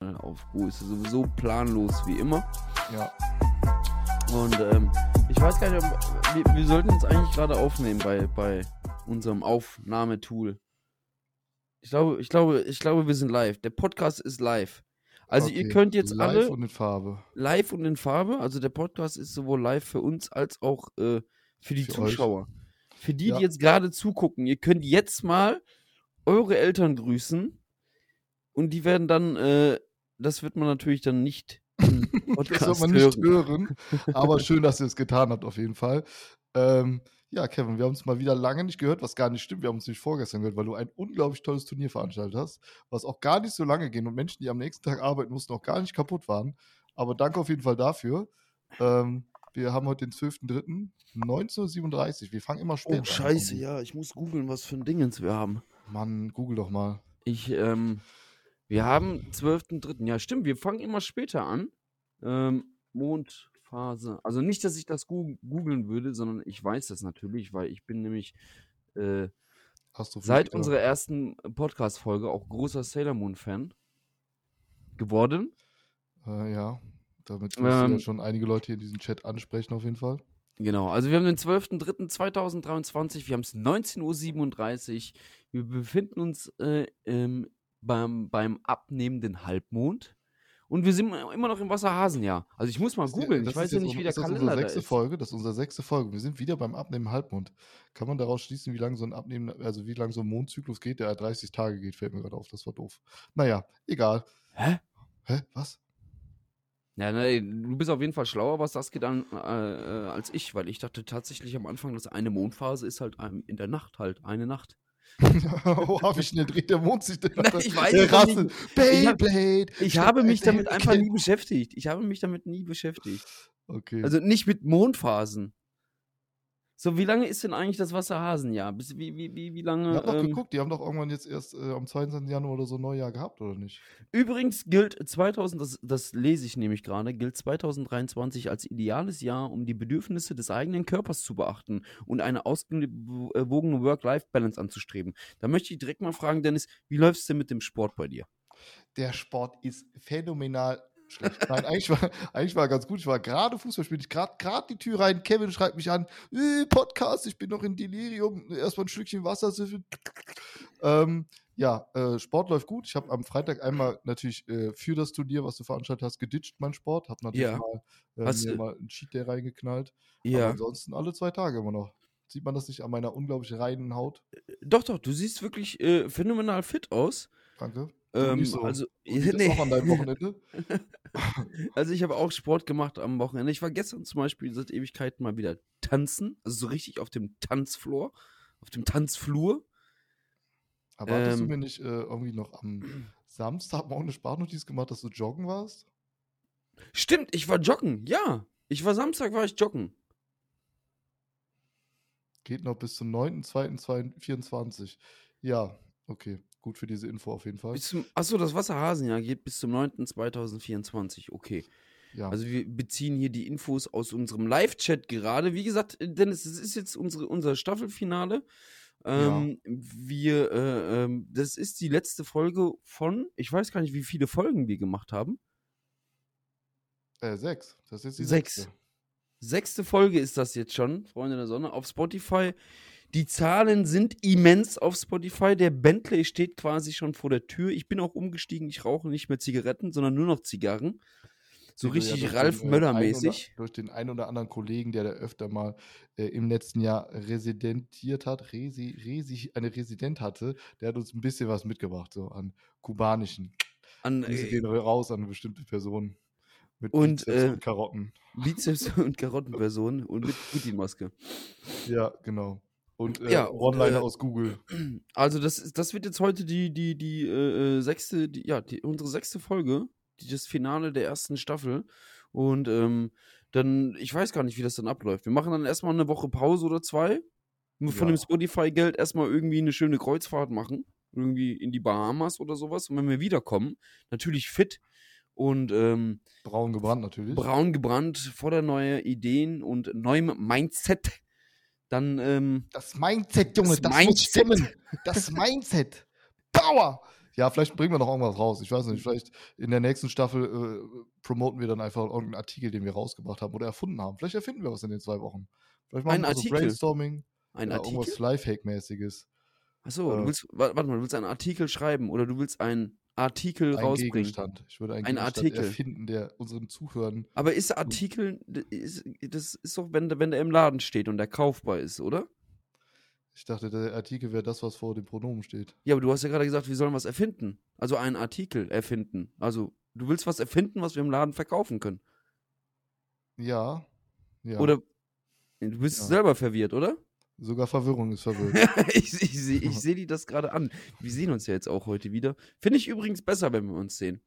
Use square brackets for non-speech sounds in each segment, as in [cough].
aufruhe. Ist sowieso planlos wie immer. Ja. Und ähm, ich weiß gar nicht, ob, wir, wir sollten uns eigentlich gerade aufnehmen bei, bei unserem Aufnahmetool. Ich glaube, ich glaube, ich glaube, wir sind live. Der Podcast ist live. Also ihr Okay. könnt jetzt live alle und in Farbe. live und in Farbe. Also der Podcast ist sowohl live für uns als auch äh, für die Für euch. Zuschauer. Für die, Ja. die jetzt gerade zugucken. Ihr könnt jetzt mal eure Eltern grüßen und die werden dann, äh, das wird man natürlich dann nicht [laughs] im Das Podcast soll man nicht hören. hören. Aber schön, dass ihr es getan habt, auf jeden Fall. Ähm, ja, Kevin, wir haben uns mal wieder lange nicht gehört, was gar nicht stimmt. Wir haben uns nicht vorgestern gehört, weil du ein unglaublich tolles Turnier veranstaltet hast, was auch gar nicht so lange ging und Menschen, die am nächsten Tag arbeiten mussten, auch gar nicht kaputt waren. Aber danke auf jeden Fall dafür. Ähm, wir haben heute den 12.03. 19.37 Wir fangen immer später Oh, scheiße, ja, ich muss googeln, was für ein Dingens wir haben. an. Mann, google doch mal. Ich, ähm, wir haben 12.3. Ja, stimmt, wir fangen immer später an. Ähm, Mondphase. Also nicht, dass ich das googeln würde, sondern ich weiß das natürlich, weil ich bin nämlich äh, seit unserer ersten Podcast-Folge auch großer Sailor Moon-Fan geworden. Äh, ja, damit müssen ja Ähm, schon einige Leute hier in diesem Chat ansprechen, auf jeden Fall. Genau, also wir haben den 12.03.2023, wir haben es 19.37 Uhr, wir befinden uns äh, ähm, beim, beim abnehmenden Halbmond und wir sind immer noch im Wasserhasenjahr. Also ich muss mal Das googeln, das ich weiß ist ja nicht, wie der ist das Kalender unsere da sechste ist. Folge, das ist unsere sechste Folge. Wir sind wieder beim Abnehmen Halbmond. Kann man daraus schließen, wie lange so ein Abnehmen, also wie lange so ein Mondzyklus geht, der 30 Tage geht, fällt mir gerade auf, das war doof. Naja, egal. Hä? Hä? Was? Ja, ne, du bist auf jeden Fall schlauer, was das geht, an, äh, äh, als ich, weil ich dachte tatsächlich am Anfang, dass eine Mondphase ist halt in der Nacht halt, eine Nacht. [laughs] oh, wie schnell dreht der Mond sich denn? [laughs] Nein, ich weiß der Rasse. nicht. Ich hab- Beyblade. Ich habe mich damit [laughs] einfach nie beschäftigt. Ich habe mich damit nie beschäftigt. Okay. Also nicht mit Mondphasen. So, wie lange ist denn eigentlich das Wasserhasenjahr? Bis, wie, wie, wie, wie lange? haben doch Ähm, geguckt, die haben doch irgendwann jetzt erst äh, am 22. Januar oder so Neujahr gehabt, oder nicht? übrigens gilt 2000, das, das lese ich nämlich gerade, gilt 2023 als ideales Jahr, um die Bedürfnisse des eigenen Körpers zu beachten und eine ausgewogene Work-Life-Balance anzustreben. Da möchte ich direkt mal fragen, Dennis, wie läuft es denn mit dem Sport bei dir? der Sport ist phänomenal schlecht. Nein, eigentlich war, eigentlich war ganz gut. Ich war gerade Fußball spielen. Ich gerade gerade die Tür rein. Kevin schreibt mich an. Äh, Podcast, ich bin noch in Delirium. Erstmal ein Schlückchen Wasser. Ähm, ja, äh, Sport läuft gut. Ich habe am Freitag einmal natürlich äh, für das Turnier, was du veranstaltet hast, geditcht, mein Sport. Habe natürlich Ja. mal, äh, mir mal einen Cheat Day reingeknallt. Aber ansonsten alle zwei Tage immer noch. Sieht man das nicht an meiner unglaublich reinen Haut? Doch, doch, du siehst wirklich äh, phänomenal fit aus. Danke. Ähm, so. Also, das [laughs] auch an deinem Wochenende? [laughs] Also ich habe auch Sport gemacht am Wochenende. Ich war gestern zum Beispiel seit Ewigkeiten mal wieder tanzen, also so richtig auf dem Tanzfloor, auf dem Tanzflur. Aber hattest du Ähm. mir nicht äh, irgendwie noch am [clears throat] Samstag mal eine Sprachnotiz gemacht, dass du joggen warst? Stimmt, ich war joggen, ja. Ich war Samstag, war ich joggen. Geht noch bis zum 9.2.24. Ja, okay. Gut für diese Info auf jeden Fall. Bis zum, achso, das Wasserhasenjahr geht bis zum 9.2024, okay. Ja, Also wir beziehen hier die Infos aus unserem Live-Chat gerade. Wie gesagt, äh, Dennis, es ist jetzt unsere, unser Staffelfinale. Ähm, Wir, äh, ähm, das ist die letzte Folge von, ich weiß gar nicht, wie viele Folgen wir gemacht haben. äh, sechs. Das ist die Sechs. sechste. Sechste Folge ist das jetzt schon, Freunde der Sonne, auf Spotify. Die Zahlen sind immens auf Spotify. Der Bentley steht quasi schon vor der Tür. Ich bin auch umgestiegen. Ich rauche nicht mehr Zigaretten, sondern nur noch Zigarren. So ja richtig durch Ralf Möller-mäßig. Durch den ein oder anderen Kollegen, der da öfter mal äh, im letzten Jahr residentiert hat, resi, resi, eine Resident hatte, der hat uns ein bisschen was mitgebracht, so an kubanischen. An Grüße äh, gehen raus an bestimmte Personen. Mit Und, Bizeps äh, und Karotten. Bizeps und Karottenperson und mit Putin-Maske. Ja, genau. Und äh, Ja, One-Liner äh, aus Google. [clears throat] Also, das, das wird jetzt heute die, die, die äh, äh, sechste, die, ja, die, unsere sechste Folge, die, das Finale der ersten Staffel. Und ähm, dann, ich weiß gar nicht, wie das dann abläuft. Wir machen dann erstmal eine Woche Pause oder zwei. Von Ja. dem Spotify-Geld erstmal irgendwie eine schöne Kreuzfahrt machen. Irgendwie in die Bahamas oder sowas. Und wenn wir wiederkommen, natürlich fit und ähm, Braun gebrannt natürlich. braun gebrannt, voller neuer Ideen und neuem Mindset, dann ähm, Das Mindset, Junge, Das das, Mindset. muss stimmen. [laughs] Das Mindset. Power. Ja, vielleicht bringen wir noch irgendwas raus. Ich weiß nicht, vielleicht in der nächsten Staffel äh, promoten wir dann einfach irgendeinen Artikel, den wir rausgebracht haben oder erfunden haben. Vielleicht erfinden wir was in den zwei Wochen. Vielleicht machen Ein wir so Artikel? Brainstorming Ein oder Artikel? irgendwas Lifehack-mäßiges. Achso, äh, du willst, wa- warte mal, du willst einen Artikel schreiben oder du willst einen Artikel Ein rausbringen. Gegenstand. Ich würde einen Ein Gegenstand Artikel. erfinden, der unseren Zuhörern. Aber ist der Artikel, ist, das ist doch, wenn, der- wenn der im Laden steht und der kaufbar ist, oder? Ich dachte, der Artikel wäre das, was vor dem Pronomen steht. Ja, aber du hast ja gerade gesagt, wir sollen was erfinden. Also einen Artikel erfinden. Also, du willst was erfinden, was wir im Laden verkaufen können. Ja. ja. Oder du bist Ja. selber verwirrt, oder? Sogar Verwirrung ist verwirrt. [laughs] ich ich sehe ich [laughs] seh die das gerade an. Wir sehen uns ja jetzt auch heute wieder. Finde ich übrigens besser, wenn wir uns sehen.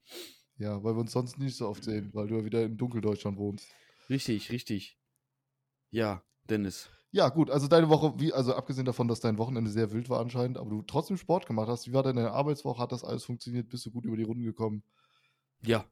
ja, weil wir uns sonst nicht so oft sehen, weil du ja wieder in Dunkeldeutschland wohnst. Richtig, richtig. Ja, Dennis. Ja, gut, also deine Woche, wie, also abgesehen davon, dass dein Wochenende sehr wild war anscheinend, aber du trotzdem Sport gemacht hast, wie war deine Arbeitswoche? Hat das alles funktioniert? Bist du gut über die Runden gekommen? Ja,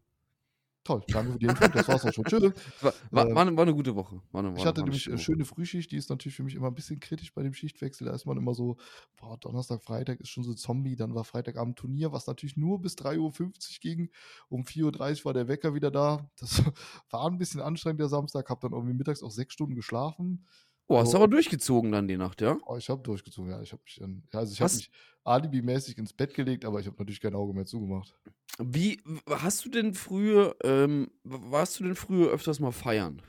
Toll, danke für die Info, das war's auch schon. Tschüss. [laughs] war, war, Ähm, war, eine, war eine gute Woche. Eine, Ich hatte nämlich eine Woche. schöne Frühschicht, die ist natürlich für mich immer ein bisschen kritisch bei dem Schichtwechsel. Da ist man immer so, boah, Donnerstag, Freitag ist schon so Zombie, dann war Freitagabend Turnier, was natürlich nur bis 3.50 Uhr ging. Um 4.30 Uhr war der Wecker wieder da. Das [laughs] war ein bisschen anstrengend der Samstag, hab dann irgendwie mittags auch sechs Stunden geschlafen. Oh, hast du aber durchgezogen dann die Nacht, ja? Oh, ich habe durchgezogen, ja. Ich habe mich dann, also ich habe Was? mich alibimäßig ins Bett gelegt, aber ich habe natürlich kein Auge mehr zugemacht. Wie, hast du denn früher, ähm, warst du denn früher öfters mal feiern?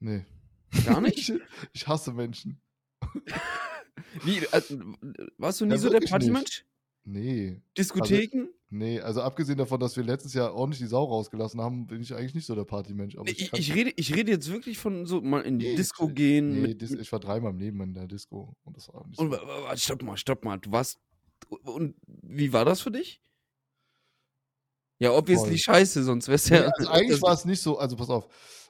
Nee. Gar nicht? [laughs] Ich, ich hasse Menschen. Wie, äh, warst du nie Ja, so der. Partymensch? Nee. Diskotheken? Nee, also abgesehen davon, dass wir letztes Jahr ordentlich die Sau rausgelassen haben, bin ich eigentlich nicht so der Partymensch. Aber ich, kann- ich, rede, ich rede jetzt wirklich von so mal in die Nee, Disco ich- gehen. Nee, mit, Dis ich war dreimal im Leben in der Disco und das war nicht und, so. stopp mal, stopp mal. Du warst. Und wie war das für dich? Ja, obviously Voll. scheiße, sonst wär's Nee, ja. also [laughs] eigentlich war es nicht so, also pass auf.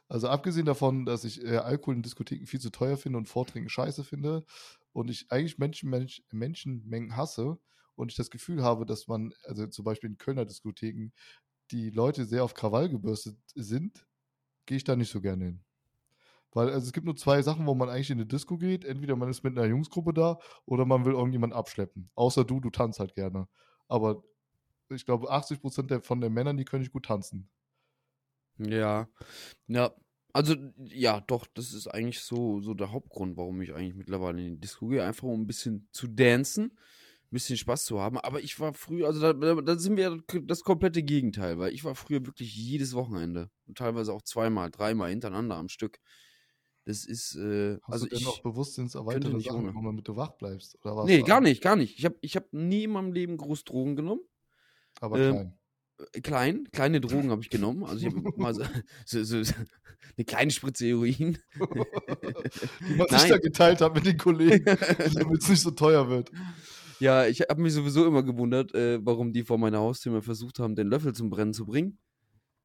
Also abgesehen davon, dass ich äh, Alkohol in Diskotheken viel zu teuer finde und Vortrinken scheiße finde und ich eigentlich Menschen, Mensch, Menschenmengen hasse und ich das Gefühl habe, dass man, also zum Beispiel in Kölner Diskotheken, die Leute sehr auf Krawall gebürstet sind, gehe ich da nicht so gerne hin. Weil also es gibt nur zwei Sachen, wo man eigentlich in eine Disco geht. Entweder man ist mit einer Jungsgruppe da oder man will irgendjemanden abschleppen. Außer du, du tanzt halt gerne. Aber ich glaube, 80% der, von den Männern, die können nicht gut tanzen. Ja. Ja. Also, ja, doch, das ist eigentlich so, so der Hauptgrund, warum ich eigentlich mittlerweile in die Disco gehe. Einfach um ein bisschen zu dancen, bisschen Spaß zu haben. Aber ich war früher, also da, da, sind wir ja das komplette Gegenteil, weil ich war früher wirklich jedes Wochenende. Und teilweise auch zweimal, dreimal hintereinander am Stück. Das ist, äh, Hast also du denn ich. noch bewusstseinserweiterte nicht Sachen ohne. damit du wach bleibst? Oder Nee, gar nicht, gar nicht. Ich habe ich hab nie in meinem Leben groß Drogen genommen. Aber Ähm, klein. Äh, Klein, kleine Drogen habe ich genommen. Also ich habe [laughs] mal so, so, so, so eine kleine Spritze Heroin. [laughs] Die man sich Nein. da geteilt hat mit den Kollegen, [laughs] damit es nicht so teuer wird. Ja, ich habe mich sowieso immer gewundert, äh, warum die vor meiner Haustür mal versucht haben, den Löffel zum Brennen zu bringen.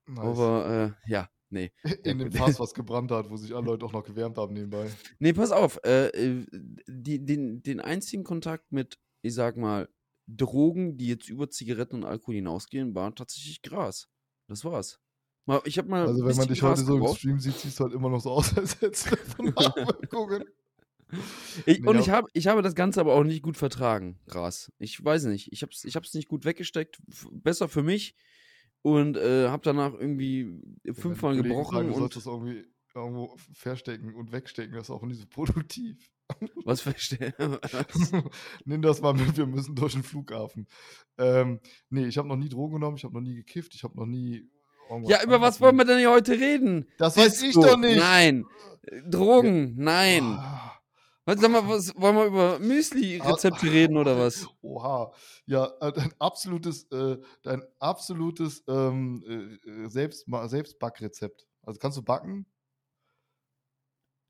Nice. Aber äh, ja, nee. [laughs] in dem Fass, [laughs] was gebrannt hat, wo sich alle Leute auch noch gewärmt haben nebenbei. Nee, pass auf. Äh, äh, die, den, den einzigen Kontakt mit, ich sag mal, Drogen, die jetzt über Zigaretten und Alkohol hinausgehen, war tatsächlich Gras. Das war's. Mal, ich habe mal. Also wenn man dich heute Gras so im. Stream sieht, siehst du halt immer noch so aus, als hättest du [laughs] von Nachwirkungen. [laughs] Ich, und ich habe ich habe das Ganze aber auch nicht gut vertragen, Gras. Ich weiß nicht. Ich habe es ich hab's nicht gut weggesteckt. Besser für mich. Und äh, habe danach irgendwie fünfmal Kollegen gebrochen. Sagen, du das irgendwie irgendwo verstecken und wegstecken, das ist auch nicht so produktiv. [laughs] was verstehe. [laughs] Nimm das mal mit, wir müssen durch den Flughafen. Ähm, nee, ich habe noch nie Drogen genommen, ich habe noch nie gekifft, ich habe noch nie. irgendwas ja, über was wollen wir denn hier heute reden? Das weiß ich doch nicht. Nein. Äh, Drogen, nein. Ah, Was, sag mal, was, wollen wir über Müsli-Rezepte reden oder was? [laughs] Oha. Ja, äh, dein absolutes, äh, dein absolutes ähm, äh, äh, Selbst, Selbstbackrezept. Also kannst du backen?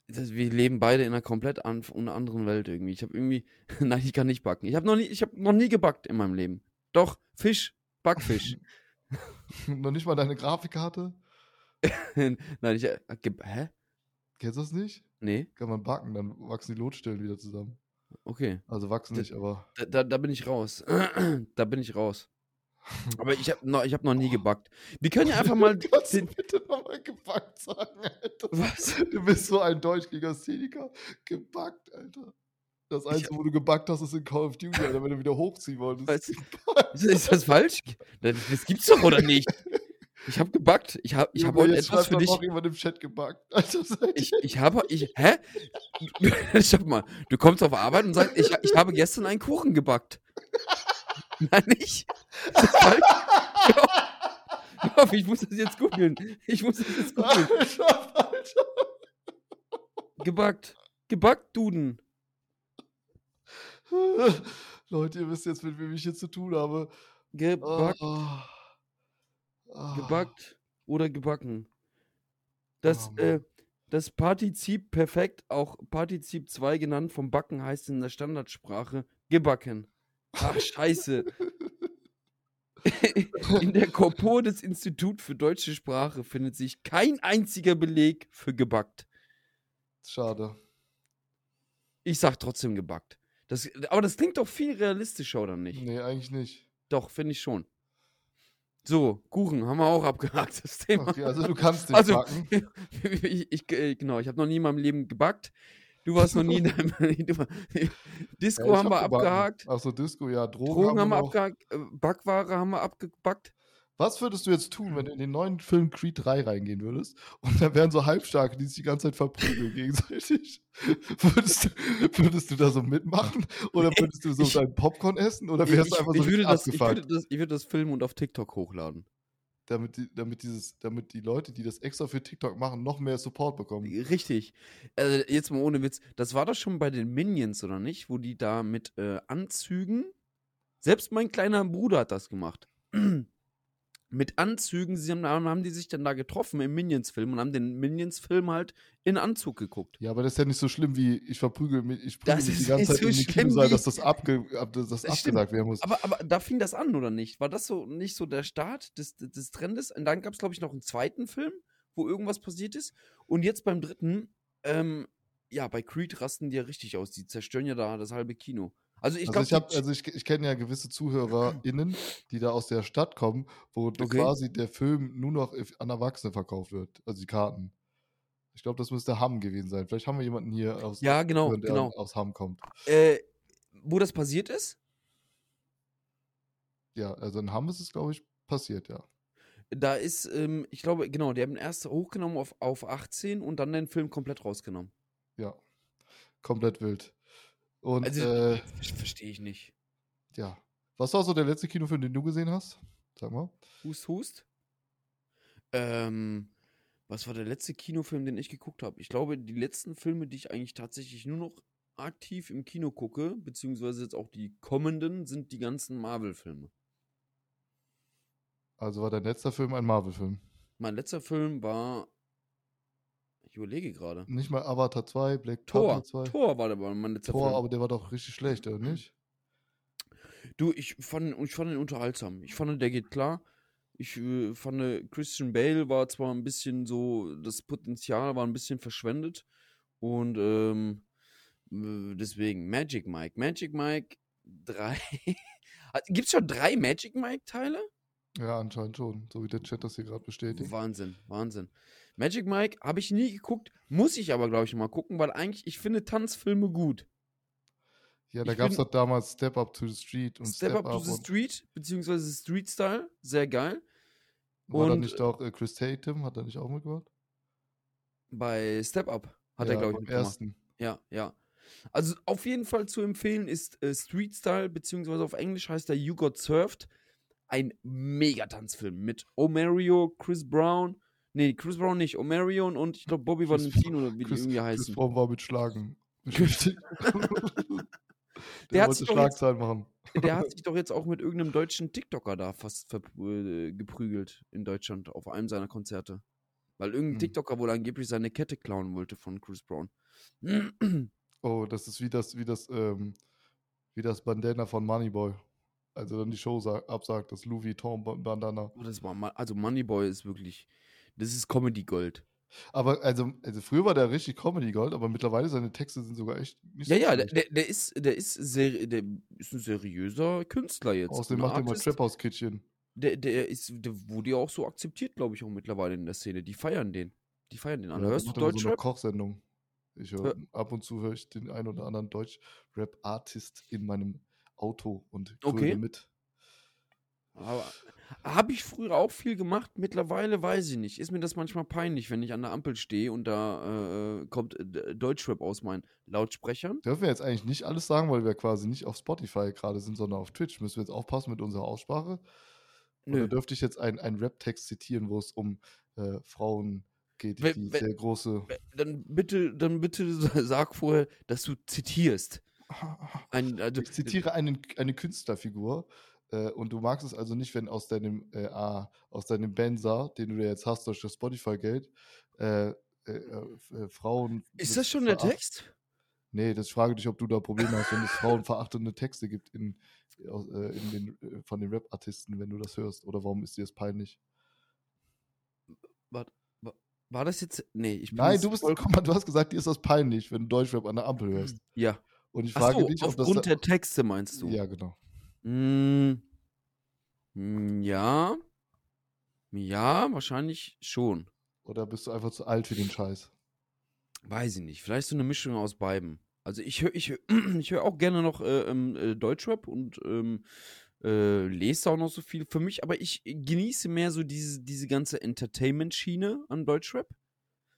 Das, wir leben beide in einer komplett an, einer anderen Welt irgendwie. Ich habe irgendwie, [laughs] nein, ich kann nicht backen. Ich habe noch nie, ich habe noch nie gebackt in meinem Leben. Doch Fisch, Backfisch. [laughs] noch nicht mal deine Grafikkarte? nein, ich, hä? Kennst du das nicht? Nee, Kann man backen, dann wachsen die Lotstellen wieder zusammen. okay. Also wachsen nicht, aber. Da, da, da bin ich raus. [clears throat] da bin ich raus. [laughs] Aber ich habe noch, ich hab noch nie gebackt. Wir können ja einfach mal. [laughs] Kannst du bitte nochmal gebackt sagen, Alter? was? Du bist so ein Deutschlegastheniker. Gebackt, Alter. Das Einzige, wo du gebackt hast, ist in Call of Duty, Alter, wenn du wieder hochziehen wolltest. Weißt [laughs] ist das falsch? Das, das gibt's doch, oder nicht? Ich habe gebackt. Ich habe ich hab heute etwas für dich. noch jemand im Chat gebackt. [laughs] Alter, seid Ich, ich habe, ich, hä? [laughs] Schau mal, du kommst auf Arbeit und sagst, ich, ich habe gestern einen Kuchen gebackt. [laughs] Nein, nicht? Ist das falsch? Auf, ich muss das jetzt googeln. Ich muss das jetzt googeln. Gebackt. Gebackt, Duden. Leute, ihr wisst jetzt, mit wem ich hier zu tun habe. Gebackt, Ah. Ah. gebackt oder gebacken. Das, Oh, äh, das Partizip perfekt, auch Partizip 2 genannt vom Backen, heißt in der Standardsprache gebacken. Ach, scheiße. [laughs] In der Korpor des Institut für deutsche Sprache findet sich kein einziger Beleg für gebackt. Schade. Ich sag trotzdem gebackt. Das, aber das klingt doch viel realistischer, oder nicht? Nee, eigentlich nicht. Doch, finde ich schon. So, Kuchen haben wir auch abgehakt, [laughs] das Thema. Okay, also du kannst nicht Also, backen. [laughs] ich, ich, äh, genau, ich habe noch nie in meinem Leben gebackt. Du warst noch nie in [laughs] deinem war- Disco Ja, haben wir hab gebacken. abgehakt. Achso, Disco, ja. Drogen, Drogen haben wir abgehakt. äh, Backware haben wir abgebackt. Was würdest du jetzt tun, wenn du in den neuen Film Creed 3 reingehen würdest und da wären so Halbstarke, die sich die ganze Zeit verprügeln gegenseitig? [laughs] Würdest du, würdest du da so mitmachen? Oder würdest du so ich- dein Popcorn essen? Oder wärst ich, du einfach so ich, würde das, ich, würde das, ich würde das filmen und auf TikTok hochladen. Damit die, damit, dieses, damit die Leute, die das extra für TikTok machen, noch mehr Support bekommen. Richtig. Also jetzt mal ohne Witz. Das war doch schon bei den Minions, oder nicht? Wo die da mit äh, Anzügen. Selbst mein kleiner Bruder hat das gemacht. [clears throat] mit Anzügen, sie haben, haben die sich dann da getroffen im Minions-Film und haben den Minions-Film halt in Anzug geguckt. Ja, aber das ist ja nicht so schlimm wie ich verprügel mich, ich prügel Das mich die ganze Zeit so in die Kinosaal, dass das, abge, ab, dass das Das stimmt. abgesagt werden muss. Aber, aber da fing das an, oder nicht? War das so nicht so der Start des, des Trendes? Und dann gab es, glaube ich, noch einen zweiten Film, wo irgendwas passiert ist. Und jetzt beim dritten, ähm, ja, bei Creed rasten die ja richtig aus. Die zerstören ja da das halbe Kino. Also ich also ich, hab- also ich, ich kenne ja gewisse ZuhörerInnen, die da aus der Stadt kommen, wo Okay. quasi der Film nur noch an Erwachsene verkauft wird, also die Karten. Ich glaube, das müsste Hamm gewesen sein. Vielleicht haben wir jemanden hier aus, Ja, genau, der genau. aus Hamm kommt. äh, wo das passiert ist, Ja, also in Hamm ist es, glaube ich, passiert, ja. da ist, ähm, ich glaube, genau, die haben erst hochgenommen auf, auf 18 und dann den Film komplett rausgenommen. Ja. Komplett wild. Und Also, äh, verstehe ich nicht. ja. Was war so der letzte Kinofilm, den du gesehen hast? Sag mal. Hust, hust. Ähm, was war der letzte Kinofilm, den ich geguckt habe? Ich glaube, die letzten Filme, die ich eigentlich tatsächlich nur noch aktiv im Kino gucke, beziehungsweise jetzt auch die kommenden, sind die ganzen Marvel-Filme. Also war dein letzter Film ein Marvel-Film. Mein letzter Film war. Ich überlege gerade. Nicht mal Avatar 2, Black Tor. Panther 2. Tor war der mein letzter Tor, Film. aber der war doch richtig schlecht, oder nicht? Du, ich fand, ich fand ihn unterhaltsam. Ich fand, der geht klar. Ich äh, fand, Christian Bale war zwar ein bisschen so, das Potenzial war ein bisschen verschwendet. Und ähm, äh, deswegen, Magic Mike. Magic Mike 3. Gibt es schon drei Magic Mike-Teile? Ja, anscheinend schon, so wie der Chat das hier gerade bestätigt. Wahnsinn, Wahnsinn. Magic Mike habe ich nie geguckt, muss ich aber, glaube ich, mal gucken, weil eigentlich, ich finde Tanzfilme gut. Ja, da gab es doch damals Step Up to the Street und Step, Up to the Street, beziehungsweise Street Style, sehr geil. war da nicht auch äh, Chris Tatum, hat er nicht auch mitgemacht? Bei Step Up hat er, Ja, glaube ich, mitgemacht. ersten. Ja, ja. Also auf jeden Fall zu empfehlen ist äh, Street Style, beziehungsweise auf Englisch heißt er You Got Served. Ein Megatanzfilm mit Omario, Chris Brown. Nee, Chris Brown nicht. Omarion und ich glaube Bobby Chris Valentino oder wie die Chris, irgendwie Chris heißen. Brown war mit Schlagen. [laughs] Der der hat wollte sich doch jetzt- Schlagzeilen machen. Der hat [laughs] sich doch jetzt auch mit irgendeinem deutschen TikToker da fast äh, geprügelt in Deutschland auf einem seiner Konzerte. Weil irgendein Hm. TikToker wohl angeblich seine Kette klauen wollte von Chris Brown. [clears throat] Oh, das ist wie das, wie das, ähm, wie das Bandana von Moneyboy. Also dann die Show sa- absagt, das Louis Vuitton Ba- Bandana. Oh, das war mal, also Moneyboy ist wirklich, das ist Comedy Gold. Aber also, also früher war der richtig Comedy Gold, aber mittlerweile seine Texte sind sogar echt nicht Ja, so ja, der, der, ist, der ist sehr, der ist ein seriöser Künstler jetzt. Außerdem macht er mal. Trap House Kitchen. Der, der ist, der wurde ja auch so akzeptiert, glaube ich, auch mittlerweile in der Szene. Die feiern den. Die feiern den alle. Ja, Hörst du immer so eine? Kochsendung. Ich höre ab und zu höre ich den einen oder anderen Deutsch-Rap-Artist in meinem Auto und Okay. mit. Aber habe ich früher auch viel gemacht, mittlerweile weiß ich nicht. Ist mir das manchmal peinlich, wenn ich an der Ampel stehe und da äh, kommt äh, Deutschrap aus meinen Lautsprechern. Dürfen wir jetzt eigentlich nicht alles sagen, weil wir quasi nicht auf Spotify gerade sind, sondern auf Twitch. Müssen wir jetzt aufpassen mit unserer Aussprache? Oder Nö. dürfte ich jetzt einen, einen Rap-Text zitieren, wo es um äh, Frauen geht, die wenn- sehr große. Dann bitte, dann bitte [laughs] sag vorher, dass du zitierst. [laughs] Ein, also, Ich zitiere einen, eine Künstlerfigur. Äh, und du magst es also nicht, wenn aus deinem, äh, aus deinem Benzer, den du jetzt hast durch das Spotify-Geld, äh, äh, äh, Frauen. Ist das schon der Text? Nee, das ich frage dich, ob du da Probleme hast, wenn es frauenverachtende Texte gibt in, in den, von den Rap-Artisten, wenn du das hörst. Oder warum ist dir das peinlich? War das jetzt. Nee, ich bin Nein, du bist, voll- guck mal, du hast gesagt, dir ist das peinlich, wenn du Deutschrap an der Ampel hörst. Ja. Und ich frage so, dich, ob das. aufgrund der Texte meinst du? ja, genau. Mm, ja. Ja, wahrscheinlich schon. Oder bist du einfach zu alt für den Scheiß? Weiß ich nicht. Vielleicht so eine Mischung aus beiden. Also ich [clears throat] höre ich ich hör auch gerne noch äh, ähm, äh, Deutschrap und ähm, äh, lese auch noch so viel für mich, aber ich genieße mehr so diese, diese ganze Entertainment-Schiene an Deutschrap.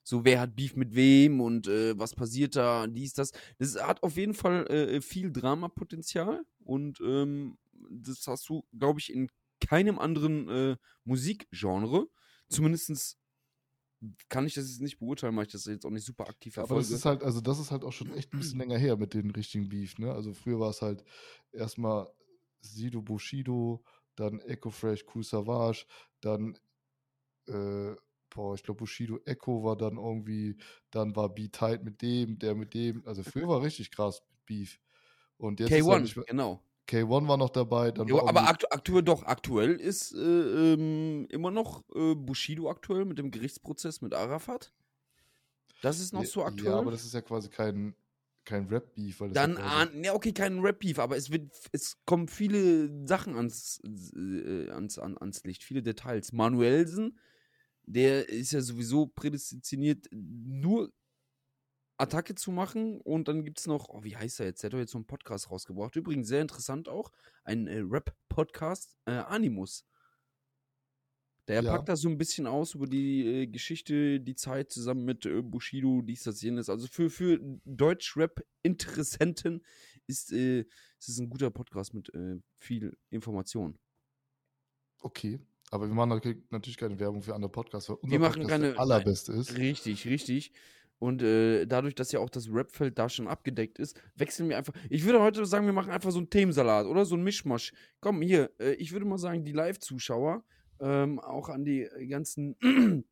So, wer hat Beef mit wem und äh, was passiert da, dies, das. Das hat auf jeden Fall äh, viel Dramapotenzial und ähm, das hast du, glaube ich, in keinem anderen äh, Musikgenre. Zumindest kann ich das jetzt nicht beurteilen, weil ich das jetzt auch nicht super aktiv Aber verfolge. das ist halt, also das ist halt auch schon echt ein bisschen länger her mit den richtigen Beef, ne? Also früher war es halt erstmal Sido Bushido, dann Echo Fresh, Cool Savage, dann, äh, boah, ich glaube Bushido Echo war dann irgendwie, dann war B-Tight mit dem, der mit dem, also früher war richtig krass mit Beef. Und jetzt ist halt K1, nicht mehr, genau. K1 war noch dabei, dann Jo, aber aktu aktuell doch, aktuell ist äh, ähm, immer noch äh, Bushido aktuell mit dem Gerichtsprozess mit Arafat. Das ist noch so aktuell. Ja, aber das ist ja quasi kein, kein Rap-Beef, Dann, ja ja, okay, kein Rap-Beef, aber es wird, es kommen viele Sachen ans, äh, ans, an, ans Licht, viele Details. Manuelsen, der ist ja sowieso prädestiniert, nur Attacke zu machen. Und dann gibt es noch, oh, wie heißt er jetzt? Der hat doch jetzt so einen Podcast rausgebracht. Übrigens sehr interessant auch, ein äh, Rap-Podcast, äh, Animus. Der Ja. packt da so ein bisschen aus über die äh, Geschichte, die Zeit zusammen mit äh, Bushido, dies, das, jenes. Also für, für Deutsch-Rap-Interessenten ist, äh, ist es ein guter Podcast mit äh, viel Information. okay. Aber wir machen natürlich- natürlich keine Werbung für andere Podcasts, weil unser Wir machen Podcast keine- der allerbeste ist. Richtig, richtig. Und äh, dadurch, dass ja auch das Rapfeld da schon abgedeckt ist, wechseln wir einfach. Ich würde heute sagen, wir machen einfach so einen Themensalat oder so einen Mischmasch. Komm, hier, äh, ich würde mal sagen, die Live-Zuschauer, ähm, auch an die ganzen [clears throat]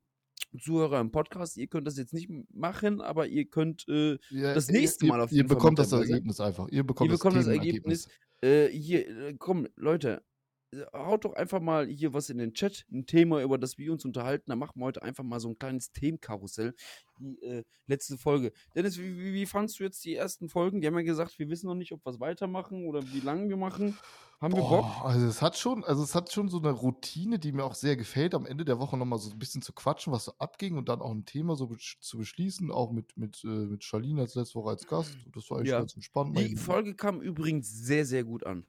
Zuhörer im Podcast, ihr könnt das jetzt nicht machen, aber ihr könnt äh, Ja, das ihr- nächste ihr, Mal auf Ihr jeden Fall bekommt mit das. Ergebnis einfach. Ihr bekommt, Ihr bekommt das Themenergebnis. Ergebnis. Äh, hier, äh, komm, Leute, haut doch einfach mal hier was in den Chat, ein Thema, über das wir uns unterhalten. Da machen wir heute einfach mal so ein kleines Themenkarussell. Die äh, letzte Folge. Dennis, wie, wie, wie fandst du jetzt die ersten Folgen? Die haben ja gesagt, wir wissen noch nicht, ob wir es weitermachen oder wie lange wir machen. Haben wir Bock? Boah, also es hat schon, also es hat schon so eine Routine, die mir auch sehr gefällt, am Ende der Woche nochmal so ein bisschen zu quatschen, was so abging und dann auch ein Thema so besch- zu beschließen, auch mit, mit, äh, mit Charlene als letzte Woche als Gast. Und das war eigentlich Ja. ganz entspannt. Die Folge kam übrigens sehr, sehr gut an.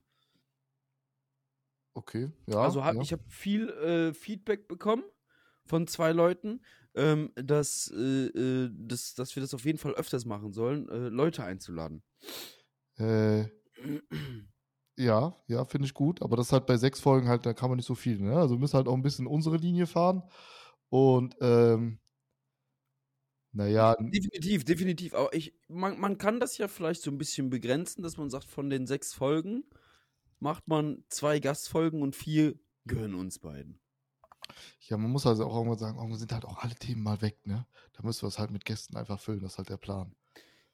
Okay, ja. also hab, ja. ich habe viel äh, Feedback bekommen von zwei Leuten, ähm, dass, äh, äh, dass, dass wir das auf jeden Fall öfters machen sollen, äh, Leute einzuladen. Äh, ja, ja, finde ich gut. Aber das ist halt bei sechs Folgen halt, da kann man nicht so viel, ne? Also wir müssen halt auch ein bisschen unsere Linie fahren. Und ähm, naja, Definitiv, definitiv. Aber ich, man, man kann das ja vielleicht so ein bisschen begrenzen, dass man sagt, von den sechs Folgen macht man zwei Gastfolgen und vier gehören uns beiden. ja, man muss also auch irgendwann sagen, irgendwann sind halt auch alle Themen mal weg, ne? Da müssen wir es halt mit Gästen einfach füllen, das ist halt der Plan.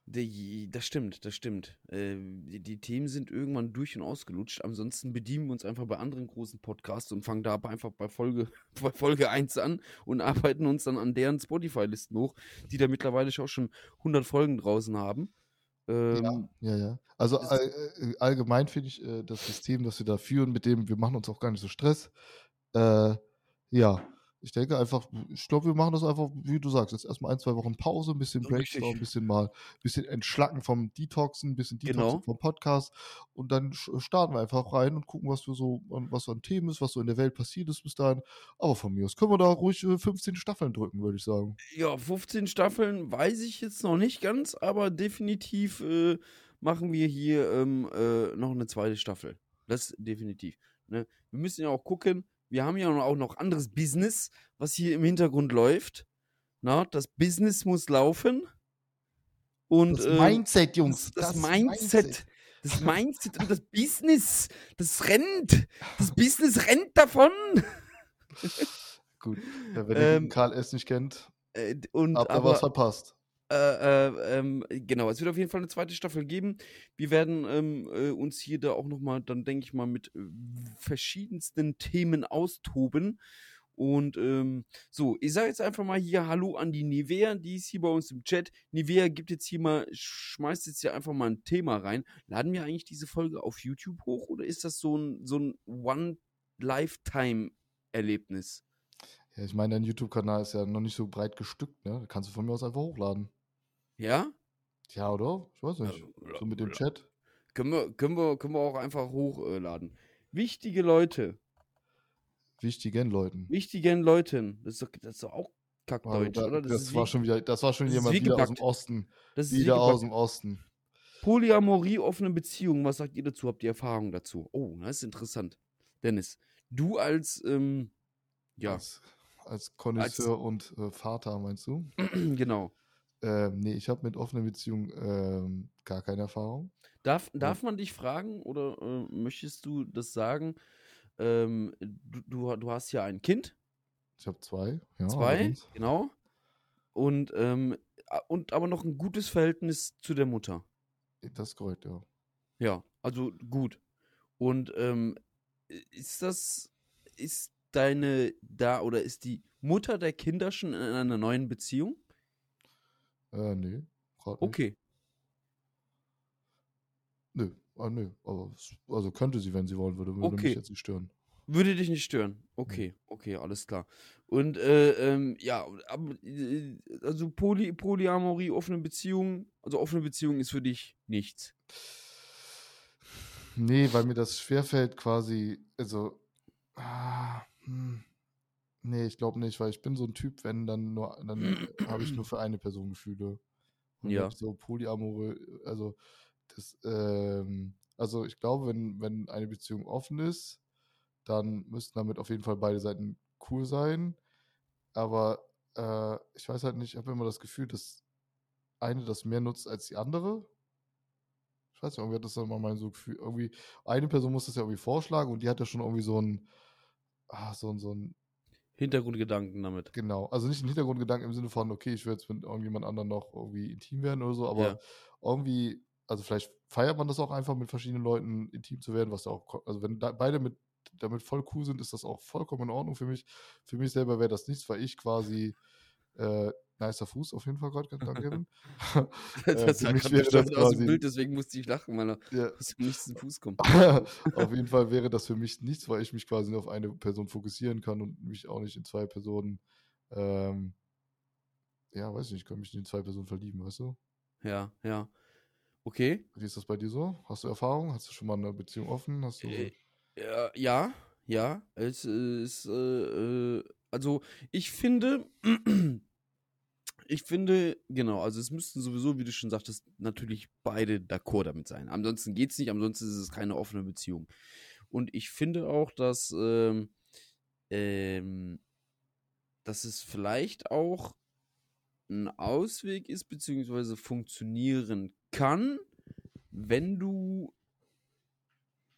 Die, das stimmt, das stimmt. Äh, die, die Themen sind irgendwann durch und ausgelutscht. Ansonsten bedienen wir uns einfach bei anderen großen Podcasts und fangen da einfach bei Folge, [laughs] bei Folge 1 an und arbeiten uns dann an deren Spotify-Listen hoch, die da mittlerweile auch schon 100 Folgen draußen haben. Ähm, Ja, ja. Also Es- all, äh, allgemein finde ich äh, das System, das wir da führen, mit dem wir machen uns auch gar nicht so Stress. Äh, ja, Ich denke einfach, ich glaube, wir machen das einfach, wie du sagst, jetzt erstmal ein, zwei Wochen Pause, ein bisschen. Brainstorm, ein bisschen mal, ein bisschen entschlacken vom Detoxen, ein bisschen Detoxen Genau. vom Podcast und dann sch- starten wir einfach rein und gucken, was wir so, was so an Themen ist, was so in der Welt passiert ist bis dahin. Aber von mir aus können wir da ruhig äh, 15 Staffeln drücken, würde ich sagen. Ja, 15 Staffeln weiß ich jetzt noch nicht ganz, aber definitiv äh, machen wir hier ähm, äh, noch eine zweite Staffel. Das definitiv. Ne? Wir müssen ja auch gucken, wir haben ja auch noch anderes Business, was hier im Hintergrund läuft. Na, das Business muss laufen. Und Das ähm, Mindset, Jungs. das, das Mindset. Das Mindset und das Business, das rennt. Das Business rennt davon. Gut, wenn ihr Ähm, Karl S. nicht kennt, Äh, und habt ihr aber, was verpasst. Äh, äh, ähm, genau, es wird auf jeden Fall eine zweite Staffel geben. Wir werden ähm, äh, uns hier da auch nochmal, dann denke ich mal, mit äh, verschiedensten Themen austoben. Und ähm, so, ich sage jetzt einfach mal hier Hallo an die Nivea, die ist hier bei uns im Chat. Nivea gibt jetzt hier mal, schmeißt jetzt hier einfach mal ein Thema rein. Laden wir eigentlich diese Folge auf YouTube hoch oder ist das so ein, so ein One-Lifetime-Erlebnis? Ja, ich meine, dein YouTube-Kanal ist ja noch nicht so breit bestückt, ne? Da kannst du von mir aus einfach hochladen. Ja? Ja, oder? Ich weiß nicht. So mit dem Chat. Können wir, können wir, können wir auch einfach hochladen. Wichtige Leute, Wichtigen Leuten. wichtigen Leuten, das ist doch, das ist doch auch Kackdeutsch, da, oder? das, ist war schon wieder, das war schon das jemand wie wieder aus dem. Osten. das ist wie Wieder aus dem Osten. Polyamorie, offene Beziehung, was sagt ihr dazu? Habt ihr Erfahrung dazu? Oh, das ist interessant. Dennis, du als, ähm, ja, Als, als Connoisseur und äh, Vater, meinst du? [clears throat] genau. Ähm, nee, ich habe mit offener Beziehung ähm, gar keine Erfahrung. Darf, darf man dich fragen oder äh, möchtest du das sagen? Ähm, du, du, du hast ja ein Kind, Ich habe zwei. Ja, zwei, allerdings. genau. Und, ähm, und aber noch ein gutes Verhältnis zu der Mutter. Das ist korrekt, ja. Ja, also gut. Und ähm, ist das, ist deine da oder ist die Mutter der Kinder schon in einer neuen Beziehung? Äh, nee. nicht. Okay. Nö, ah, nö. Aber also könnte sie, wenn sie wollen würde, würde Okay. mich jetzt nicht stören. Würde dich nicht stören. Okay, okay, alles klar. Und äh, ähm, ja, aber, äh, also Poly, Polyamorie, offene Beziehung, also offene Beziehung ist für dich nichts. Nee, weil mir das schwerfällt quasi, also, ah, hm, nee, ich glaube nicht, weil ich bin so ein Typ, wenn dann nur, dann [clears throat] habe ich nur für eine Person Gefühle. Und Ja. so Polyamore, also, das, ähm, also ich glaube, wenn, wenn eine Beziehung offen ist, dann müssten damit auf jeden Fall beide Seiten cool sein. Aber äh, ich weiß halt nicht, ich habe immer das Gefühl, dass eine das mehr nutzt als die andere. Ich weiß nicht, irgendwie hat das dann mal mein so Gefühl, irgendwie, eine Person muss das ja irgendwie vorschlagen und die hat ja schon irgendwie so ein, ah, so ein, so ein, Hintergrundgedanken damit. genau, also nicht einen Hintergrundgedanken im Sinne von, okay, ich will jetzt mit irgendjemand anderem noch irgendwie intim werden oder so, aber Ja. irgendwie, also vielleicht feiert man das auch einfach mit verschiedenen Leuten intim zu werden, was ja auch, also wenn da beide mit damit voll cool sind, ist das auch vollkommen in Ordnung für mich. Für mich selber wäre das nichts, weil ich quasi äh, nicer Fuß auf jeden Fall gerade, danke Kevin. [laughs] [laughs] Äh, Das war mich gerade wäre das aus dem Bild, deswegen musste ich lachen, weil er ja, [laughs] aus dem zu Fuß kommt. auf jeden Fall wäre das für mich nichts, weil ich mich quasi nur auf eine Person fokussieren kann und mich auch nicht in zwei Personen, ähm, ja, weiß nicht, ich kann mich nicht in zwei Personen verlieben, weißt du? Ja, ja. Okay. Wie ist das bei dir so? Hast du Erfahrung? Hast du schon mal eine Beziehung offen? Hast du Äh, Ja, ja, ja. Es ist, äh, äh, also ich finde, [clears throat] ich finde, genau, also es müssten sowieso, wie du schon sagtest, natürlich beide d'accord damit sein. Ansonsten geht's nicht, ansonsten ist es keine offene Beziehung. Und ich finde auch, dass, ähm, ähm, dass es vielleicht auch ein Ausweg ist, beziehungsweise funktionieren kann, wenn du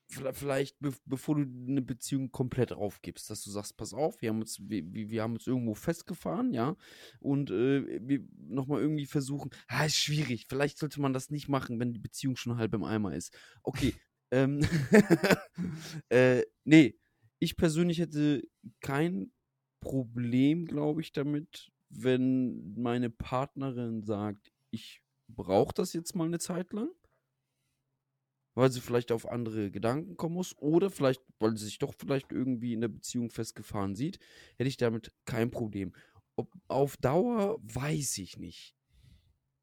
vielleicht, be bevor du eine Beziehung komplett aufgibst, dass du sagst, pass auf, wir haben uns, wir, wir haben uns irgendwo festgefahren, ja, und äh, wir nochmal irgendwie versuchen, ah, ist schwierig, vielleicht sollte man das nicht machen, wenn die Beziehung schon halb im Eimer ist. Okay, [laughs] ähm, [laughs] äh, nee, ich persönlich hätte kein Problem, glaube ich, damit, wenn meine Partnerin sagt, ich brauche das jetzt mal eine Zeit lang. Weil sie vielleicht auf andere Gedanken kommen muss oder vielleicht, weil sie sich doch vielleicht irgendwie in der Beziehung festgefahren sieht, hätte ich damit kein Problem. Ob auf Dauer, weiß ich nicht.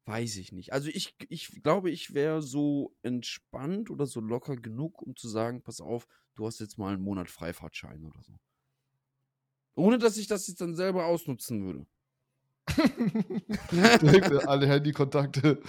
Weiß ich nicht. Also ich, ich glaube, ich wäre so entspannt oder so locker genug, um zu sagen, pass auf, du hast jetzt mal einen Monat Freifahrtschein oder so. Ohne dass ich das jetzt dann selber ausnutzen würde. Direkt alle Handykontakte,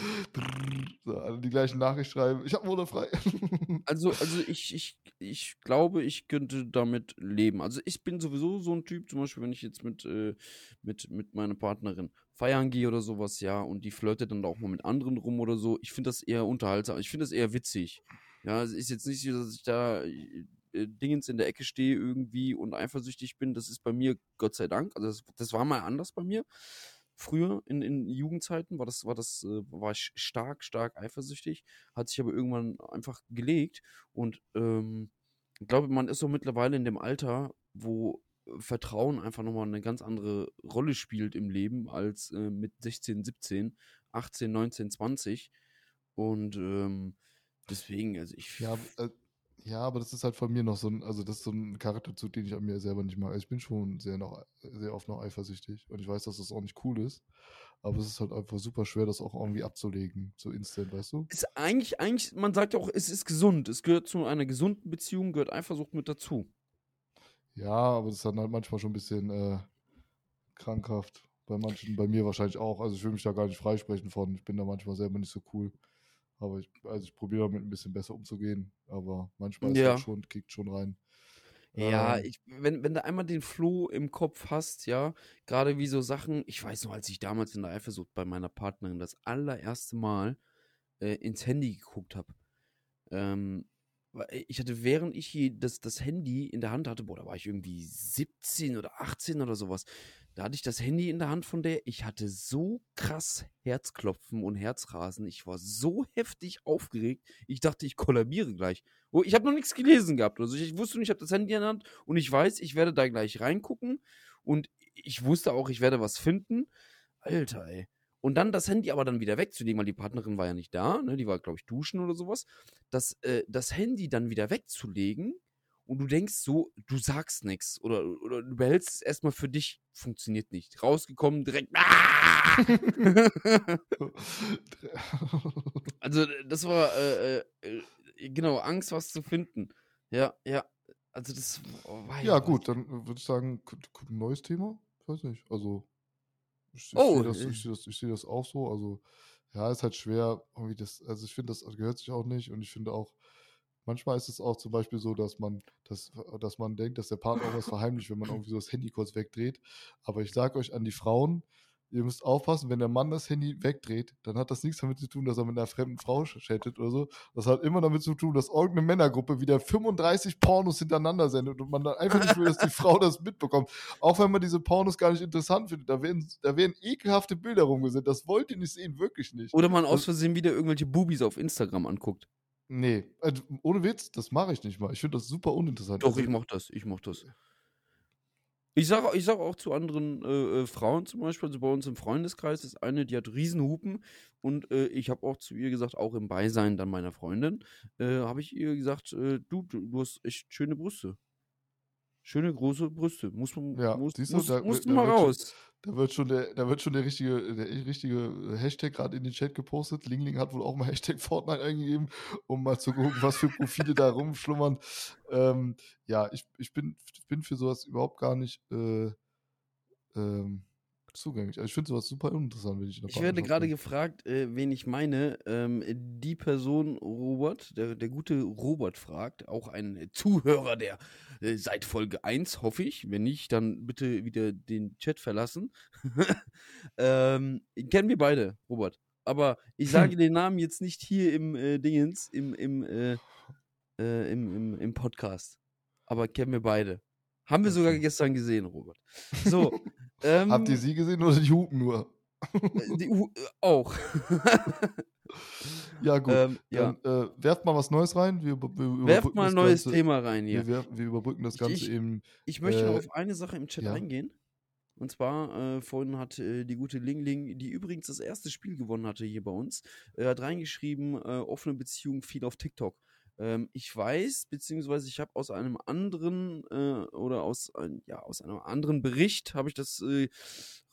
alle die gleichen Nachricht schreiben. Ich habe Monat frei. [laughs] also, also ich, ich, ich glaube, ich könnte damit leben. Also ich bin sowieso so ein Typ, zum Beispiel, wenn ich jetzt mit, äh, mit, mit meiner Partnerin feiern gehe oder sowas, ja, und die flirtet dann auch mal mit anderen rum oder so. Ich finde das eher unterhaltsam. Ich finde das eher witzig. Ja, es ist jetzt nicht so, dass ich da äh, Dingens in der Ecke stehe irgendwie und eifersüchtig bin. Das ist bei mir, Gott sei Dank, also das, das war mal anders bei mir. Früher in, in Jugendzeiten war das, war das, äh, war ich stark, stark eifersüchtig, hat sich aber irgendwann einfach gelegt und ähm, ich glaube, man ist so mittlerweile in dem Alter, wo Vertrauen einfach nochmal eine ganz andere Rolle spielt im Leben als äh, mit 16, 17, 18, 19, 20. Und ähm, deswegen, also ich. Ja, äh, ja, aber das ist halt von mir noch so ein, also das ist so ein Charakterzug, den ich an mir selber nicht mag. Also ich bin schon sehr noch, sehr oft noch eifersüchtig und ich weiß, dass das auch nicht cool ist. Aber es ist halt einfach super schwer, das auch irgendwie abzulegen, so instant, weißt du? Ist eigentlich, eigentlich, man sagt ja auch, es ist gesund. Es gehört zu einer gesunden Beziehung, gehört Eifersucht mit dazu. Ja, aber das ist dann halt manchmal schon ein bisschen äh, krankhaft. Bei manchen, bei mir wahrscheinlich auch. Also ich will mich da gar nicht freisprechen von. Ich bin da manchmal selber nicht so cool. Aber ich, also ich probiere damit ein bisschen besser umzugehen. Aber manchmal ist ja. schon, kickt schon rein. Ja, ähm, ich, wenn, wenn du einmal den Floh im Kopf hast, ja, gerade wie so Sachen, ich weiß noch, als ich damals in der Eifersucht bei meiner Partnerin das allererste Mal äh, ins Handy geguckt habe. Ähm, ich hatte, während ich das, das Handy in der Hand hatte, boah, da war ich irgendwie 17 oder 18 oder sowas, da hatte ich das Handy in der Hand von der. Ich hatte so krass Herzklopfen und Herzrasen. Ich war so heftig aufgeregt. Ich dachte, ich kollabiere gleich. Oh, ich habe noch nichts gelesen gehabt. Also ich wusste nicht, ich habe das Handy in der Hand und ich weiß, ich werde da gleich reingucken. Und ich wusste auch, ich werde was finden. Alter, ey. Und dann das Handy aber dann wieder wegzulegen, weil die Partnerin war ja nicht da, ne? Die war, glaube ich, duschen oder sowas. Das, äh, das Handy dann wieder wegzulegen und du denkst so, du sagst nichts oder, oder du behältst es erstmal für dich, funktioniert nicht. Rausgekommen, direkt. Ah! [laughs] also, das war, äh, äh, genau, Angst, was zu finden. Ja, ja. Also, das war ja. gut, dann würde ich sagen, ein neues Thema. Ich weiß nicht. Also, ich, ich oh, sehe das, ich seh das, seh das auch so. Also, ja, ist halt schwer, irgendwie das, also ich finde, das gehört sich auch nicht und ich finde auch, Manchmal ist es auch zum Beispiel so, dass man, dass, dass man denkt, dass der Partner auch was verheimlicht, wenn man [clears throat] irgendwie so das Handy kurz wegdreht. Aber ich sage euch an die Frauen, ihr müsst aufpassen, wenn der Mann das Handy wegdreht, dann hat das nichts damit zu tun, dass er mit einer fremden Frau chattet oder so. Das hat immer damit zu tun, dass irgendeine Männergruppe wieder 35 Pornos hintereinander sendet und man dann einfach nicht will, dass die [laughs] Frau das mitbekommt. Auch wenn man diese Pornos gar nicht interessant findet. Da werden, da werden ekelhafte Bilder rumgesendet. Das wollt ihr nicht sehen, wirklich nicht. Oder man aus Versehen wieder irgendwelche Bubis auf Instagram anguckt. Nee, also, ohne Witz, das mache ich nicht mal. Ich finde das super uninteressant. Doch, also, ich mach das, ich mach das. Ich sage ich sag auch zu anderen äh, äh, Frauen zum Beispiel, also bei uns im Freundeskreis ist eine, die hat Riesenhupen und äh, ich habe auch zu ihr gesagt, auch im Beisein dann meiner Freundin, äh, habe ich ihr gesagt, äh, du, du, du hast echt schöne Brüste. Schöne große Brüste. Muss man ja, muss, du, muss, da, musst du mal raus. Da wird schon der, da wird schon der richtige, der richtige Hashtag gerade in den Chat gepostet. Lingling hat wohl auch mal [laughs] Hashtag Fortnite eingegeben, um mal zu gucken, was für Profile da rumschlummern. Ähm, ja, ich, ich, bin, bin für sowas überhaupt gar nicht äh, ähm, zugänglich. Also ich finde sowas super uninteressant, wenn ich in Ich werde gerade gefragt, äh, wen ich meine. Ähm, die Person Robert, der, der gute Robert fragt, auch ein Zuhörer, der äh, seit Folge 1, hoffe ich. Wenn nicht, dann bitte wieder den Chat verlassen. [laughs] ähm, kennen wir beide, Robert. Aber ich [laughs] sage den Namen jetzt nicht hier im äh, Dingens, im, im, äh, äh, im, im, im Podcast. Aber kennen wir beide. Haben wir sogar gestern gesehen, Robert. So, [laughs] ähm, Habt ihr sie gesehen oder die Hupen nur? Äh, die uh, auch. [laughs] ja, gut. Ähm, ja. Dann, äh, werft mal was Neues rein. Wir, wir werft mal ein neues Ganze, Thema rein hier. Wir, wir, überbrücken das Ganze ich, eben. Ich möchte äh, noch auf eine Sache im Chat ja. eingehen. Und zwar, äh, vorhin hat äh, die gute Ling Ling, die übrigens das erste Spiel gewonnen hatte hier bei uns, äh, hat reingeschrieben, äh, offene Beziehung viel auf TikTok. Ähm, ich weiß, beziehungsweise ich habe aus einem anderen äh, oder aus, ein, ja, aus einem anderen Bericht habe ich das äh,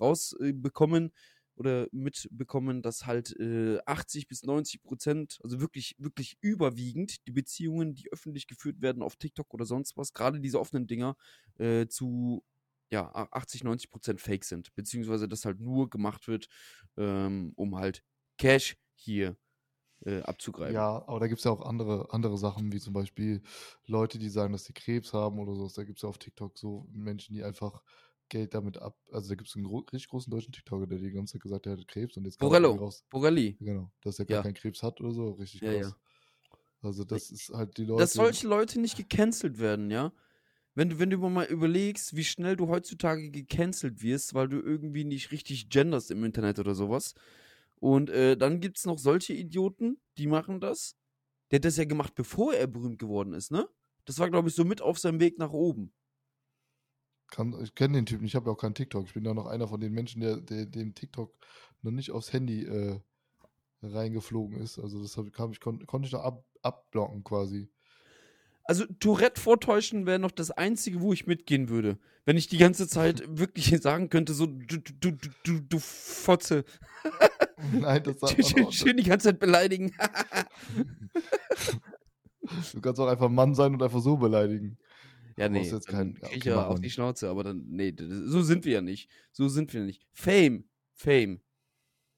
rausbekommen oder mitbekommen, dass halt äh, 80 bis 90 Prozent, also wirklich, wirklich überwiegend die Beziehungen, die öffentlich geführt werden auf TikTok oder sonst was, gerade diese offenen Dinger, äh, zu ja, 80, 90 Prozent fake sind, beziehungsweise das halt nur gemacht wird, ähm, um halt Cash hier äh, abzugreifen. Ja, aber da gibt es ja auch andere, andere Sachen, wie zum Beispiel Leute, die sagen, dass sie Krebs haben oder so. Da gibt es ja auf TikTok so Menschen, die einfach Geld damit ab. Also da gibt es einen gro richtig großen deutschen TikToker, der die ganze Zeit gesagt hat, er hat Krebs und jetzt Borello, raus. Borelli. Genau, dass er gar Ja. keinen Krebs hat oder so. Richtig Ja, krass. Also das ist halt die Leute. Dass solche Leute nicht gecancelt werden, ja? Wenn du, wenn du mal überlegst, wie schnell du heutzutage gecancelt wirst, weil du irgendwie nicht richtig genderst im Internet oder sowas. Und äh, dann gibt es noch solche Idioten, die machen das. Der hat das ja gemacht, bevor er berühmt geworden ist, ne? Das war, glaube ich, so mit auf seinem Weg nach oben. Kann, ich kenne den Typen, ich habe ja auch keinen TikTok. Ich bin ja noch einer von den Menschen, der, der dem TikTok noch nicht aufs Handy äh, reingeflogen ist. Also das kam ich, kon, konnte ich noch ab, abblocken quasi. Also Tourette vortäuschen wäre noch das Einzige, wo ich mitgehen würde. Wenn ich die ganze Zeit [laughs] wirklich sagen könnte, so, du, du, du, du, du Fotze. [laughs] [laughs] Nein, das sagt Schön, man schön, die ganze Zeit beleidigen. [laughs] Du kannst auch einfach Mann sein und einfach so beleidigen. Ja, nee, jetzt keinen- krieg ich ja auf die. Schnauze, aber dann, nee, so sind wir ja nicht. So sind wir nicht. Fame, Fame.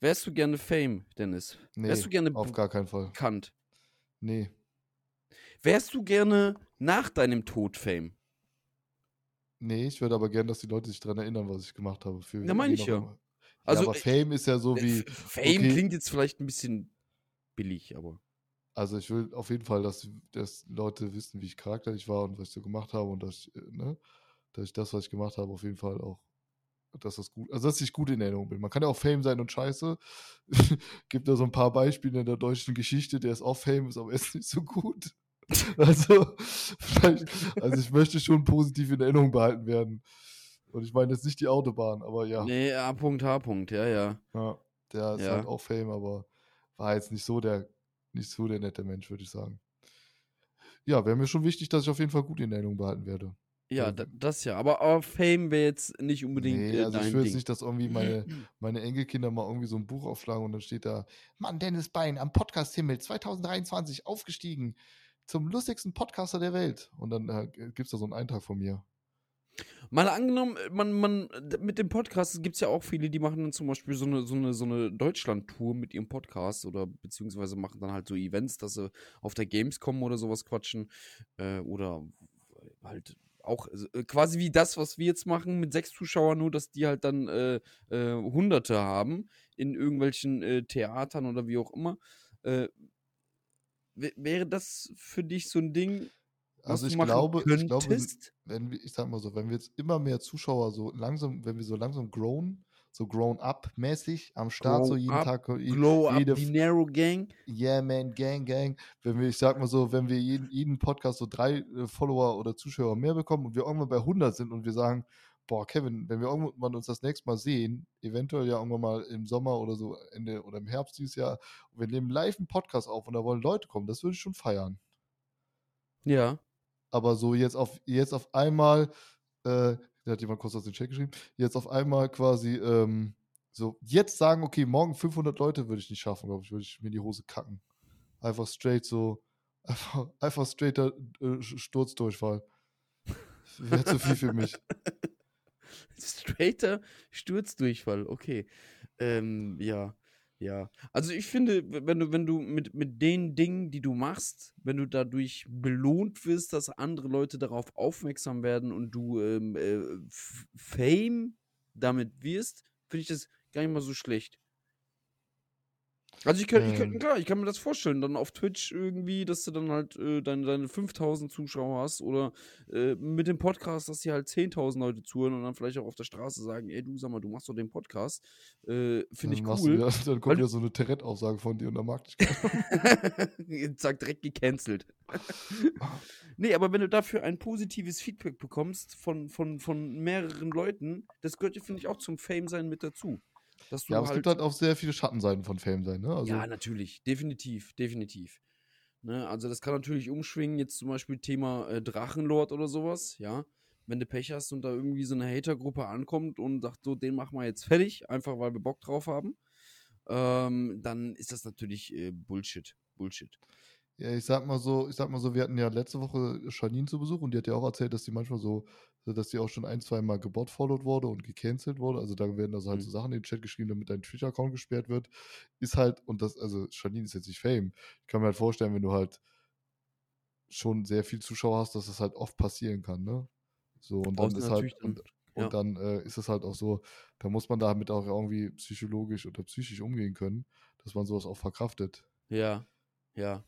Wärst du gerne Fame, Dennis? Nee, Wärst du gerne auf gar keinen Fall. bekannt? Nee. Wärst du gerne nach deinem Tod Fame? Nee, ich würde aber gerne, dass die Leute sich daran erinnern, was ich gemacht habe. Für Ja, meine ich ja. immer. Also, ja, aber äh, Fame ist ja so wie, F- Fame okay. klingt jetzt vielleicht ein bisschen billig, aber. also ich will auf jeden Fall, dass, dass Leute wissen, wie ich charakterlich war und was ich so gemacht habe und dass ich, äh, ne, dass ich das, was ich gemacht habe, auf jeden Fall auch, dass das gut, also dass ich gut in Erinnerung bin. Man kann ja auch Fame sein und scheiße. [laughs] Gibt da so ein paar Beispiele in der deutschen Geschichte, der ist auch Fame, ist aber ist nicht so gut. [laughs] Also, [laughs] vielleicht, also ich möchte schon positiv in Erinnerung behalten werden. Und ich meine jetzt nicht die Autobahn, aber ja. Nee, A. Punkt, H. Punkt, ja, ja. Ja, der ist Ja. halt auch Fame, aber war jetzt nicht so der, nicht so der nette Mensch, würde ich sagen. Ja, wäre mir schon wichtig, dass ich auf jeden Fall gut in Erinnerung behalten werde. Ja, Ja. da, das ja. Aber, aber Fame wäre jetzt nicht unbedingt Nee, äh, also ich will jetzt nicht, dass irgendwie meine, [clears throat] meine Enkelkinder mal irgendwie so ein Buch aufschlagen und dann steht da, Mann, Dennis Bein am Podcast-Himmel 2023 aufgestiegen zum lustigsten Podcaster der Welt. Und dann äh, gibt es da so einen Eintrag von mir. Mal angenommen, man, man, d- mit dem Podcast gibt es ja auch viele, die machen dann zum Beispiel so eine, so eine, so eine Deutschland-Tour mit ihrem Podcast oder beziehungsweise machen dann halt so Events, dass sie auf der Gamescom oder sowas quatschen. Äh, oder halt auch also, äh, quasi wie das, was wir jetzt machen mit sechs Zuschauern, nur dass die halt dann äh, äh, Hunderte haben in irgendwelchen äh, Theatern oder wie auch immer. Äh, wär- wäre das für dich so ein Ding, Also ich glaube, ich glaube, könntest? wenn wir, ich sag mal so, wenn wir jetzt immer mehr Zuschauer so langsam, wenn wir so langsam grown, so grown up mäßig am Start, so Grow jeden up, Tag, je- Glow Up, jede, die Narrow Gang. Yeah, man, Gang, Gang. Wenn wir, ich sag mal so, wenn wir jeden, jeden Podcast so drei äh, Follower oder Zuschauer mehr bekommen und wir irgendwann bei 100 sind und wir sagen, boah, Kevin, wenn wir irgendwann uns das nächste Mal sehen, eventuell ja irgendwann mal im Sommer oder so Ende oder im Herbst dieses Jahr, wir nehmen live einen Podcast auf und da wollen Leute kommen, das würde ich schon feiern. Ja. Aber so jetzt auf, jetzt auf einmal, äh, da hat jemand kurz aus dem Chat geschrieben, jetzt auf einmal quasi, ähm, so, jetzt sagen, okay, morgen 500 Leute würde ich nicht schaffen, glaube ich, würde ich mir in die Hose kacken. Einfach straight so, [laughs] einfach, einfach straighter äh, Sturzdurchfall. Wäre zu viel für mich. [laughs] Straighter Sturzdurchfall, okay. Ähm, ja, ja. Also ich finde, wenn du, wenn du mit, mit den Dingen, die du machst, wenn du dadurch belohnt wirst, dass andere Leute darauf aufmerksam werden und du ähm, äh, Fame damit wirst, finde ich das gar nicht mal so schlecht. Also ich kann, ich kann, Ähm. klar, ich kann mir das vorstellen, dann auf Twitch irgendwie, dass du dann halt äh, deine, deine 5000 Zuschauer hast oder äh, mit dem Podcast, dass dir halt 10.000 Leute zuhören und dann vielleicht auch auf der Straße sagen, ey du, sag mal, du machst doch den Podcast. Äh, Finde ich du cool. Wieder, dann kommt du- wieder so eine Tourette-Aussage von dir und dann mag keiner. [laughs] Zack, direkt gecancelt. [laughs] nee, aber wenn du dafür ein positives Feedback bekommst von, von, von mehreren Leuten, das gehört ja, finde ich, auch zum Fame-Sein mit dazu. Dass du Ja, aber es halt, gibt halt auch sehr viele Schattenseiten von Fame sein, ne? Also, ja, natürlich, definitiv, definitiv. Ne? Also das kann natürlich umschwingen, jetzt zum Beispiel Thema äh, Drachenlord oder sowas, ja. Wenn du Pech hast und da irgendwie so eine Hatergruppe ankommt und sagt, so, den machen wir jetzt fertig, einfach weil wir Bock drauf haben, ähm, dann ist das natürlich äh, Bullshit. Bullshit. Ja, ich sag mal so, ich sag mal so, wir hatten ja letzte Woche Janine zu Besuch und die hat ja auch erzählt, dass die manchmal so, dass die auch schon ein, zwei Mal gebotfollowed wurde und gecancelt wurde. Also da werden also halt Mhm. so Sachen in den Chat geschrieben, damit dein Twitter-Account gesperrt wird. Ist halt, und das, also Janine ist jetzt nicht Fame. Ich kann mir halt vorstellen, wenn du halt schon sehr viel Zuschauer hast, dass das halt oft passieren kann, ne? So, und dann ist halt, und, ja. und dann äh, ist es halt auch so, da muss man damit auch irgendwie psychologisch oder psychisch umgehen können, dass man sowas auch verkraftet. Ja, ja.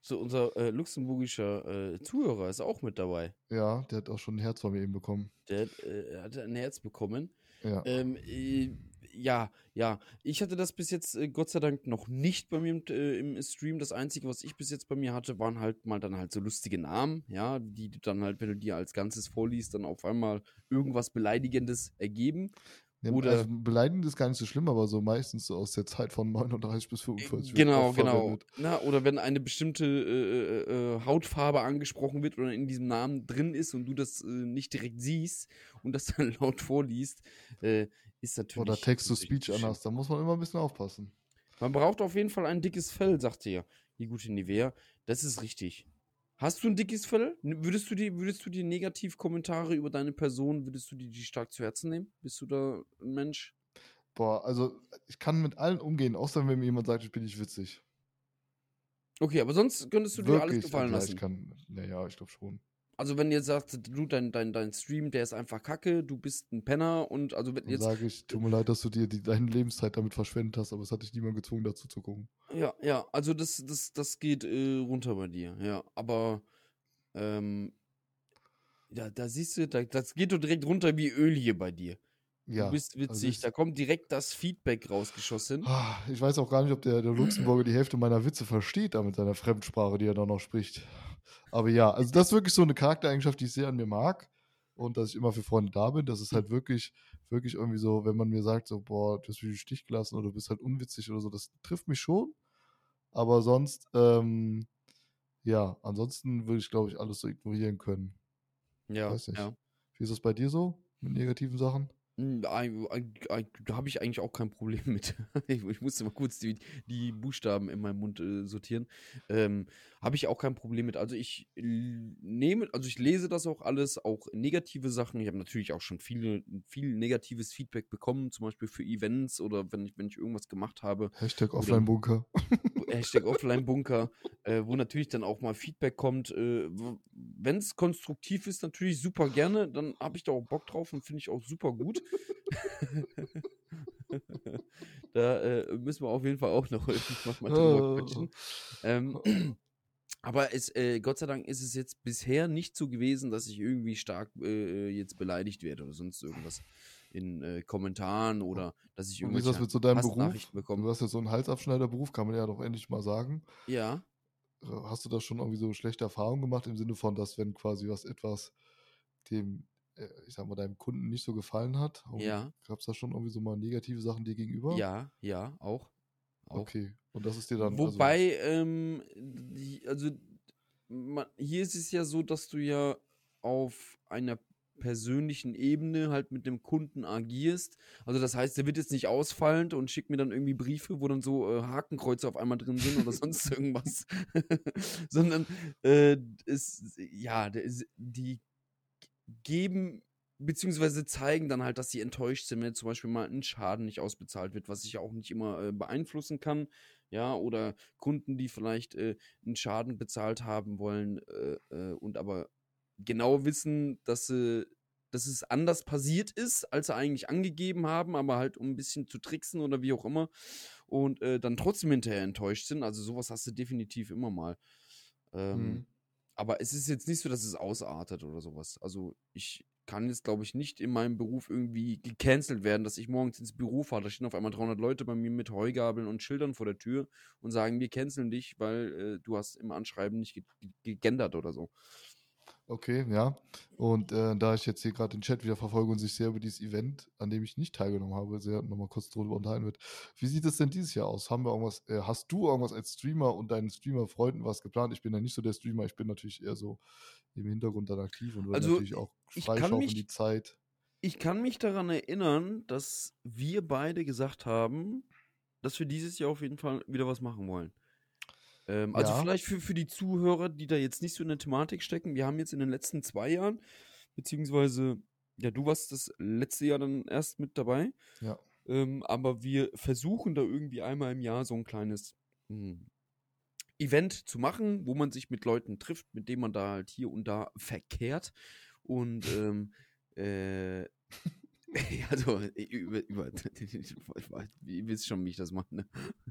So, unser äh, luxemburgischer äh, Zuhörer ist auch mit dabei. Ja, der hat auch schon ein Herz von mir eben bekommen. Der hat, äh, hat ein Herz bekommen. Ja. Ähm, äh, ja, ja. Ich hatte das bis jetzt äh, Gott sei Dank noch nicht bei mir im, äh, im Stream. Das Einzige, was ich bis jetzt bei mir hatte, waren halt mal dann halt so lustige Namen, ja, die dann halt, wenn du die als Ganzes vorliest, dann auf einmal irgendwas Beleidigendes ergeben. Ja, Oder- also beleidigend ist gar nicht so schlimm, aber so meistens so aus der Zeit von [laughs] 39 bis 45. wird Genau, genau. Na, oder wenn eine bestimmte äh, äh, äh, Hautfarbe angesprochen wird oder in diesem Namen drin ist und du das äh, nicht direkt siehst und das [laughs] dann laut vorliest, äh, ist natürlich. Oder Text-to-Speech anders, da muss man immer ein bisschen aufpassen. Man braucht auf jeden Fall ein dickes Fell, sagt ihr, die gute Nivea. Das ist richtig. Hast du ein dickes Fell? Würdest du die, würdest du die Negativkommentare über deine Person, würdest du die, die stark zu Herzen nehmen? Bist du da ein Mensch? Boah, also ich kann mit allen umgehen, außer wenn mir jemand sagt, ich bin nicht witzig. Okay, aber sonst könntest du dir alles gefallen ja, lassen. Ich kann, naja, ich glaube schon. Also wenn ihr sagt, du, dein, dein, dein Stream, der ist einfach kacke, du bist ein Penner und also wenn Dann jetzt. sage ich, tut mir leid, dass du dir die, deine Lebenszeit damit verschwendet hast, aber es hat dich niemand gezwungen, dazu zu gucken. Ja, ja, also das, das, das geht äh, runter bei dir, ja. Aber ähm, ja, da siehst du, da, das geht doch direkt runter wie Öl hier bei dir. Ja. du bist also witzig, ich- da kommt direkt das Feedback rausgeschossen. Ah, Ich weiß auch gar nicht, ob der, der Luxemburger die Hälfte meiner Witze versteht, da mit seiner Fremdsprache, die er da noch spricht. Aber ja, also das ist wirklich so eine Charaktereigenschaft, die ich sehr an mir mag. Und dass ich immer für Freunde da bin. Das ist halt wirklich, wirklich irgendwie so, wenn man mir sagt, so, boah, du hast mich im Stich gelassen oder du bist halt unwitzig oder so, das trifft mich schon. Aber sonst, ähm, ja, ansonsten würde ich, glaube ich, alles so ignorieren können. Ja, weiß nicht. ja. Wie ist das bei dir so mit negativen Sachen? Hm, Da habe ich eigentlich auch kein Problem mit. [laughs] Ich, ich musste mal kurz die, die Buchstaben in meinem Mund äh, sortieren. Ähm, habe ich auch kein Problem mit. Also ich nehme, also ich lese das auch alles, auch negative Sachen. Ich habe natürlich auch schon viele, viel negatives Feedback bekommen, zum Beispiel für Events oder wenn ich, wenn ich irgendwas gemacht habe. Hashtag Offline-Bunker. [laughs] Hashtag Offline-Bunker, äh, wo natürlich dann auch mal Feedback kommt. Äh, Wenn es konstruktiv ist, natürlich super gerne. Dann habe ich da auch Bock drauf und finde ich auch super gut. [laughs] da äh, müssen wir auf jeden Fall auch noch mal drüber quatschen. Ähm, aber es, äh, Gott sei Dank ist es jetzt bisher nicht so gewesen, dass ich irgendwie stark äh, jetzt beleidigt werde oder sonst irgendwas in äh, Kommentaren oder dass ich Und wie ist das mit so deinem Beruf? Bekomme. Du hast ja so einen Halsabschneiderberuf, kann man ja doch endlich mal sagen. Ja. Hast du da schon irgendwie so schlechte Erfahrungen gemacht im Sinne von, dass wenn quasi was etwas dem, äh, ich sag mal, deinem Kunden nicht so gefallen hat? Ja. Gab es da schon irgendwie so mal negative Sachen dir gegenüber? Ja, ja, auch. auch. Okay. Und das ist dir dann. Wobei, ähm, die, also man, hier ist es ja so, dass du ja auf einer persönlichen Ebene halt mit dem Kunden agierst. Also das heißt, der wird jetzt nicht ausfallend und schickt mir dann irgendwie Briefe, wo dann so äh, Hakenkreuze auf einmal drin sind oder [laughs] sonst irgendwas. [laughs] Sondern äh, es, ja, die geben beziehungsweise zeigen dann halt, dass sie enttäuscht sind, wenn zum Beispiel mal ein Schaden nicht ausbezahlt wird, was ich auch nicht immer äh, beeinflussen kann. Ja, oder Kunden, die vielleicht äh, einen Schaden bezahlt haben wollen äh, äh, und aber genau wissen, dass, sie, dass es anders passiert ist, als sie eigentlich angegeben haben, aber halt um ein bisschen zu tricksen oder wie auch immer und äh, dann trotzdem hinterher enttäuscht sind. Also sowas hast du definitiv immer mal. Ähm, Mhm. Aber es ist jetzt nicht so, dass es ausartet oder sowas. Also ich kann jetzt, glaube ich, nicht in meinem Beruf irgendwie gecancelt werden, dass ich morgens ins Büro fahre. Da stehen auf einmal 300 Leute bei mir mit Heugabeln und Schildern vor der Tür und sagen, wir canceln dich, weil äh, du hast im Anschreiben nicht ge ge gegendert oder so. Okay, ja. Und äh, da ich jetzt hier gerade den Chat wieder verfolge und sich sehr über dieses Event, an dem ich nicht teilgenommen habe, sehr nochmal kurz drüber unterhalten wird. Wie sieht es denn dieses Jahr aus? Haben wir irgendwas, äh, hast du irgendwas als Streamer und deinen Streamer-Freunden was geplant? Ich bin ja nicht so der Streamer, ich bin natürlich eher so im Hintergrund dann aktiv und Also, natürlich auch freischaufeln mich- die Zeit. Ich kann mich daran erinnern, dass wir beide gesagt haben, dass wir dieses Jahr auf jeden Fall wieder was machen wollen. Ähm, also Ja. vielleicht für, für die Zuhörer, die da jetzt nicht so in der Thematik stecken, wir haben jetzt in den letzten zwei Jahren, beziehungsweise, ja, du warst das letzte Jahr dann erst mit dabei, Ja. ähm, aber wir versuchen da irgendwie einmal im Jahr so ein kleines hm, Event zu machen, wo man sich mit Leuten trifft, mit denen man da halt hier und da verkehrt. Und ähm, äh, [laughs] also über, über [laughs] ihr wisst schon, wie ich das mache. Ne?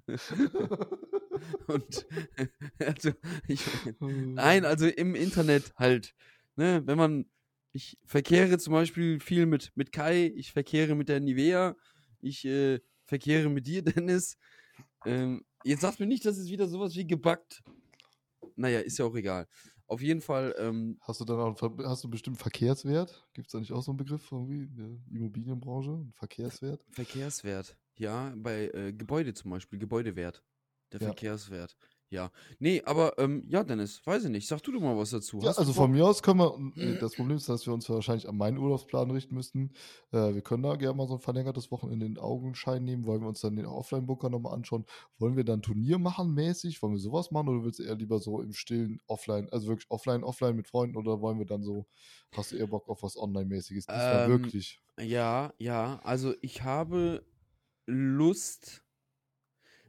[laughs] [laughs] Und [laughs] also ich, Nein, also im Internet halt. Ne, wenn man, ich verkehre zum Beispiel viel mit, mit Kai, ich verkehre mit der Nivea, ich äh, verkehre mit dir, [laughs] Dennis. Ähm, jetzt sagt mir nicht, dass es wieder sowas wie gebackt. Naja, ist ja auch egal. Auf jeden Fall, ähm, Hast du dann auch hast du einen bestimmten Verkehrswert? Gibt es da nicht auch so einen Begriff irgendwie in der Immobilienbranche? Verkehrswert? Verkehrswert. Ja, bei äh, Gebäude zum Beispiel, Gebäudewert. Der Ja. Verkehrswert. Ja. Nee, aber ähm, ja, Dennis, weiß ich nicht. Sag du doch mal was dazu. Ja, also von mir aus können wir, äh, das Problem ist, dass wir uns wahrscheinlich an meinen Urlaubsplan richten müssten. Äh, wir können da gerne mal so ein verlängertes Wochenende in den Augenschein nehmen. Wollen wir uns dann den Offline-Bunker nochmal anschauen? Wollen wir dann Turnier machen mäßig? Wollen wir sowas machen oder willst du eher lieber so im Stillen offline, also wirklich offline, offline mit Freunden oder wollen wir dann so, hast du eher Bock auf was Online-mäßiges? Ähm, wirklich. Ja, ja, also ich habe Lust.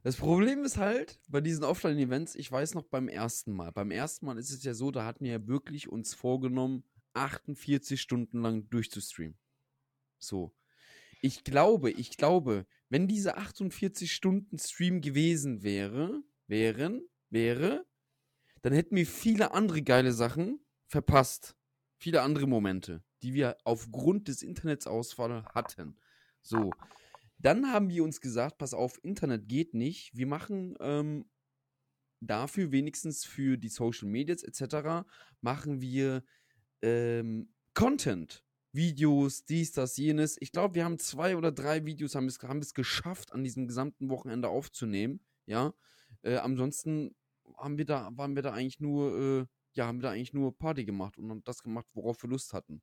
Das Problem ist halt, bei diesen Offline-Events, ich weiß noch beim ersten Mal. Beim ersten Mal ist es ja so, da hatten wir ja wirklich uns vorgenommen, 48 Stunden lang durchzustreamen. So. Ich glaube, ich glaube, wenn diese 48 Stunden Stream gewesen wäre, wären, wäre, dann hätten wir viele andere geile Sachen verpasst. Viele andere Momente, die wir aufgrund des Internetsausfalls hatten. So. Dann haben wir uns gesagt, pass auf, Internet geht nicht. Wir machen ähm, dafür wenigstens für die Social Medias etc. machen wir ähm, Content. Videos, dies, das, jenes. Ich glaube, wir haben zwei oder drei Videos, haben es, haben es geschafft, an diesem gesamten Wochenende aufzunehmen. Ja. Äh, ansonsten haben wir da, waren wir da eigentlich nur, äh, ja, haben wir da eigentlich nur Party gemacht und das gemacht, worauf wir Lust hatten.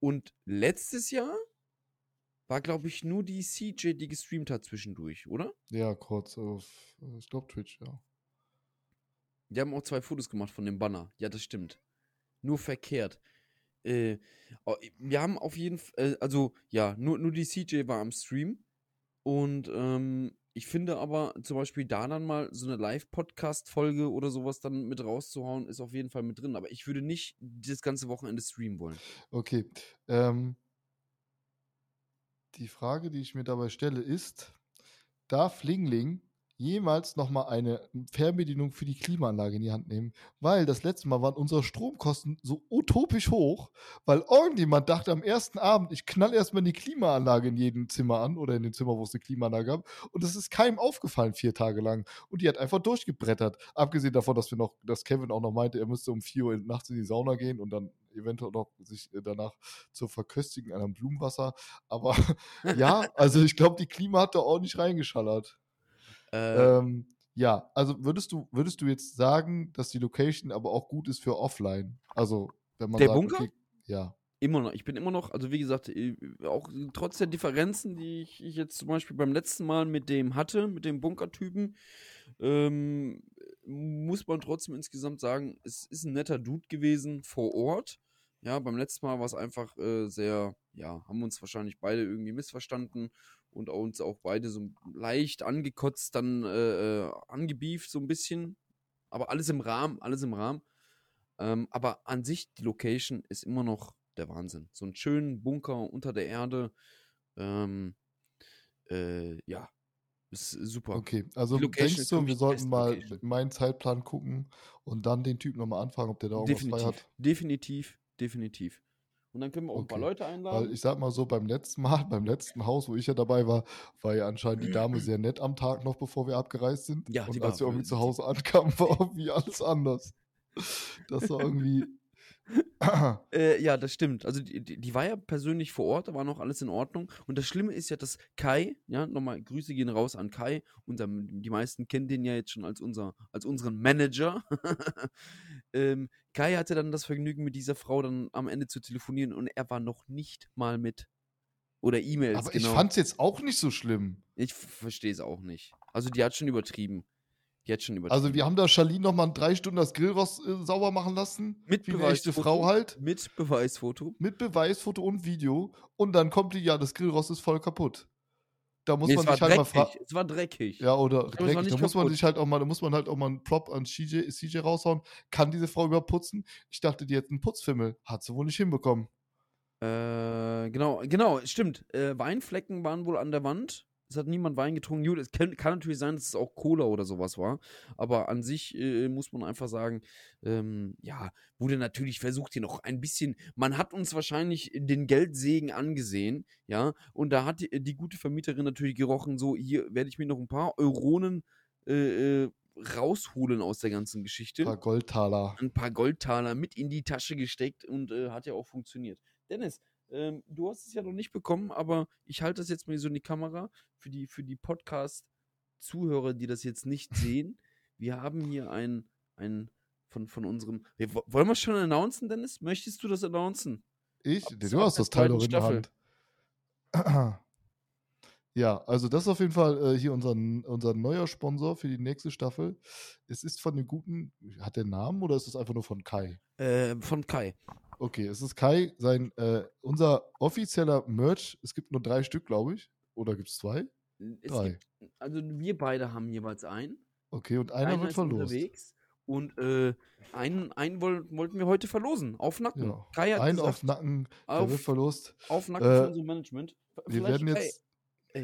Und letztes Jahr war, glaube ich, nur die CJ, die gestreamt hat zwischendurch, oder? Ja, kurz auf, äh, ich glaube Twitch, ja. Die haben auch zwei Fotos gemacht von dem Banner. Ja, das stimmt. Nur verkehrt. Äh, wir haben auf jeden Fall, äh, also ja, nur, nur die CJ war am Stream. Und ähm, ich finde aber zum Beispiel da dann mal so eine Live-Podcast-Folge oder sowas dann mit rauszuhauen, ist auf jeden Fall mit drin. Aber ich würde nicht das ganze Wochenende streamen wollen. Okay. Ähm, die Frage, die ich mir dabei stelle, ist, darf Lingling jemals nochmal eine Fernbedienung für die Klimaanlage in die Hand nehmen? Weil das letzte Mal waren unsere Stromkosten so utopisch hoch, weil irgendjemand dachte am ersten Abend, ich knall erstmal die Klimaanlage in jedem Zimmer an oder in dem Zimmer, wo es eine Klimaanlage gab. Und das ist keinem aufgefallen, vier Tage lang. Und die hat einfach durchgebrettert. Abgesehen davon, dass wir noch, dass Kevin auch noch meinte, er müsste um 4 Uhr nachts in die Sauna gehen und dann eventuell noch sich äh, danach zu verköstigen an einem Blumenwasser. Aber [laughs] ja, also ich glaube, die Klima hat da ordentlich reingeschallert. Äh, Ähm, ja, also würdest du, würdest du jetzt sagen, dass die Location aber auch gut ist für offline? Also, wenn man Der sagt, Bunker? okay, ja. Immer noch. Ich bin immer noch, also wie gesagt, äh, auch trotz der Differenzen, die ich, ich jetzt zum Beispiel beim letzten Mal mit dem hatte, mit dem Bunkertypen, ähm, muss man trotzdem insgesamt sagen, es ist ein netter Dude gewesen vor Ort. Ja, beim letzten Mal war es einfach äh, sehr, ja, haben uns wahrscheinlich beide irgendwie missverstanden und uns auch beide so leicht angekotzt, dann äh, äh, angebieft so ein bisschen. Aber alles im Rahmen, alles im Rahmen. Ähm, aber an sich, die Location ist immer noch der Wahnsinn. So einen schönen Bunker unter der Erde. Ähm, äh, ja, ist super. Okay, also denkst du, wir sollten mal Location. meinen Zeitplan gucken und dann den Typen nochmal anfragen, ob der da irgendwas frei Definitiv, hat? definitiv, definitiv. Und dann können wir auch ein paar Okay. Leute Weil einladen. ich sag mal so, beim letzten Mal, [laughs] beim letzten Haus, wo ich ja dabei war, war ja anscheinend die Dame sehr nett am Tag noch, bevor wir abgereist sind. Ja, die und als wir irgendwie zu Hause ankamen, war irgendwie alles anders. Das war irgendwie, [laughs] Äh, ja, das stimmt. Also die, die, die war ja persönlich vor Ort, da war noch alles in Ordnung. Und das Schlimme ist ja, dass Kai, ja, nochmal Grüße gehen raus an Kai. Unser, die meisten kennen den ja jetzt schon als, unser, als unseren Manager. [laughs] ähm, Kai hatte dann das Vergnügen, mit dieser Frau dann am Ende zu telefonieren und er war noch nicht mal mit. Oder E-Mails, Aber genau. ich fand's jetzt auch nicht so schlimm. Ich verstehe es auch nicht. Also die hat schon übertrieben. Die hat schon übertrieben. Also wir haben da Charlene noch mal drei Stunden das Grillrost äh, sauber machen lassen. mit Beweisfoto. Frau halt. Mit Beweisfoto. Mit Beweisfoto und Video. Und dann kommt die, ja, das Grillrost ist voll kaputt. Da muss Nee, man sich halt mal dreckig. fragen. Es war dreckig. Ja, oder war dreckig. Da muss man sich halt auch mal, da muss man halt auch mal einen Prop an CJ, CJ raushauen. Kann diese Frau überhaupt putzen? Ich dachte, die hätte einen Putzfimmel. Hat sie wohl nicht hinbekommen. Äh, genau, genau, stimmt. Äh, Weinflecken waren wohl an der Wand. Es hat niemand Wein getrunken. Gut, es kann, kann natürlich sein, dass es auch Cola oder sowas war. Aber an sich äh, muss man einfach sagen, ähm, ja, wurde natürlich versucht, hier noch ein bisschen. Man hat uns wahrscheinlich den Geldsegen angesehen, ja. Und da hat die, die gute Vermieterin natürlich gerochen, so, hier werde ich mir noch ein paar Euronen äh, äh, rausholen aus der ganzen Geschichte Ein paar Goldtaler. ein paar Goldtaler mit in die Tasche gesteckt und äh, hat ja auch funktioniert. Dennis, ähm, du hast es ja noch nicht bekommen, aber ich halte das jetzt mal so in die Kamera für die, für die Podcast-Zuhörer, die das jetzt nicht [laughs] sehen. Wir haben hier ein, ein von, von unserem. Wir, wo- wollen wir es schon announcen, Dennis? Möchtest du das announcen? Ich? Ab- Du hast das Teil doch in der. Hand. [clears throat] Ja, also das ist auf jeden Fall äh, hier unser, unser neuer Sponsor für die nächste Staffel. Es ist von dem guten, hat der einen Namen oder ist es einfach nur von Kai? Äh, von Kai. Okay, es ist Kai, sein, äh, unser offizieller Merch. Es gibt nur drei Stück, glaube ich. Oder gibt es zwei? Es Drei. Gibt, also wir beide haben jeweils einen. Okay, und einer wird ist verlost. unterwegs. Und äh, einen, einen woll, wollten wir heute verlosen. Auf Nacken. Ja. Kai hat Ein gesagt, auf Nacken, der auf, wird verlost. auf Nacken Äh, von unserem Management. V- Wir vielleicht werden jetzt. Ey,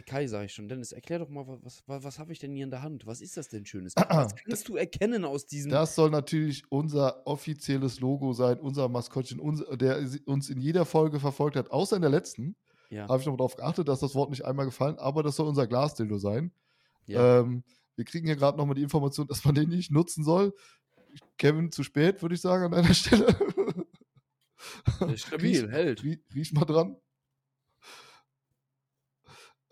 Kai, sag ich schon. Dennis, erklär doch mal, was, was, was habe ich denn hier in der Hand? Was ist das denn Schönes? [clears throat] Was kannst du erkennen aus diesem. Das soll natürlich unser offizielles Logo sein, unser Maskottchen, unser, der uns in jeder Folge verfolgt hat, außer in der letzten. ja, Habe ich noch darauf geachtet, dass das Wort nicht einmal gefallen, aber das soll unser Glasdildo sein. ja. Ähm, wir kriegen hier gerade nochmal die Information, dass man den nicht nutzen soll. Kevin, zu spät, würde ich sagen, an einer [laughs] Stelle. Stabil, riech, hält. Riech, riech mal dran.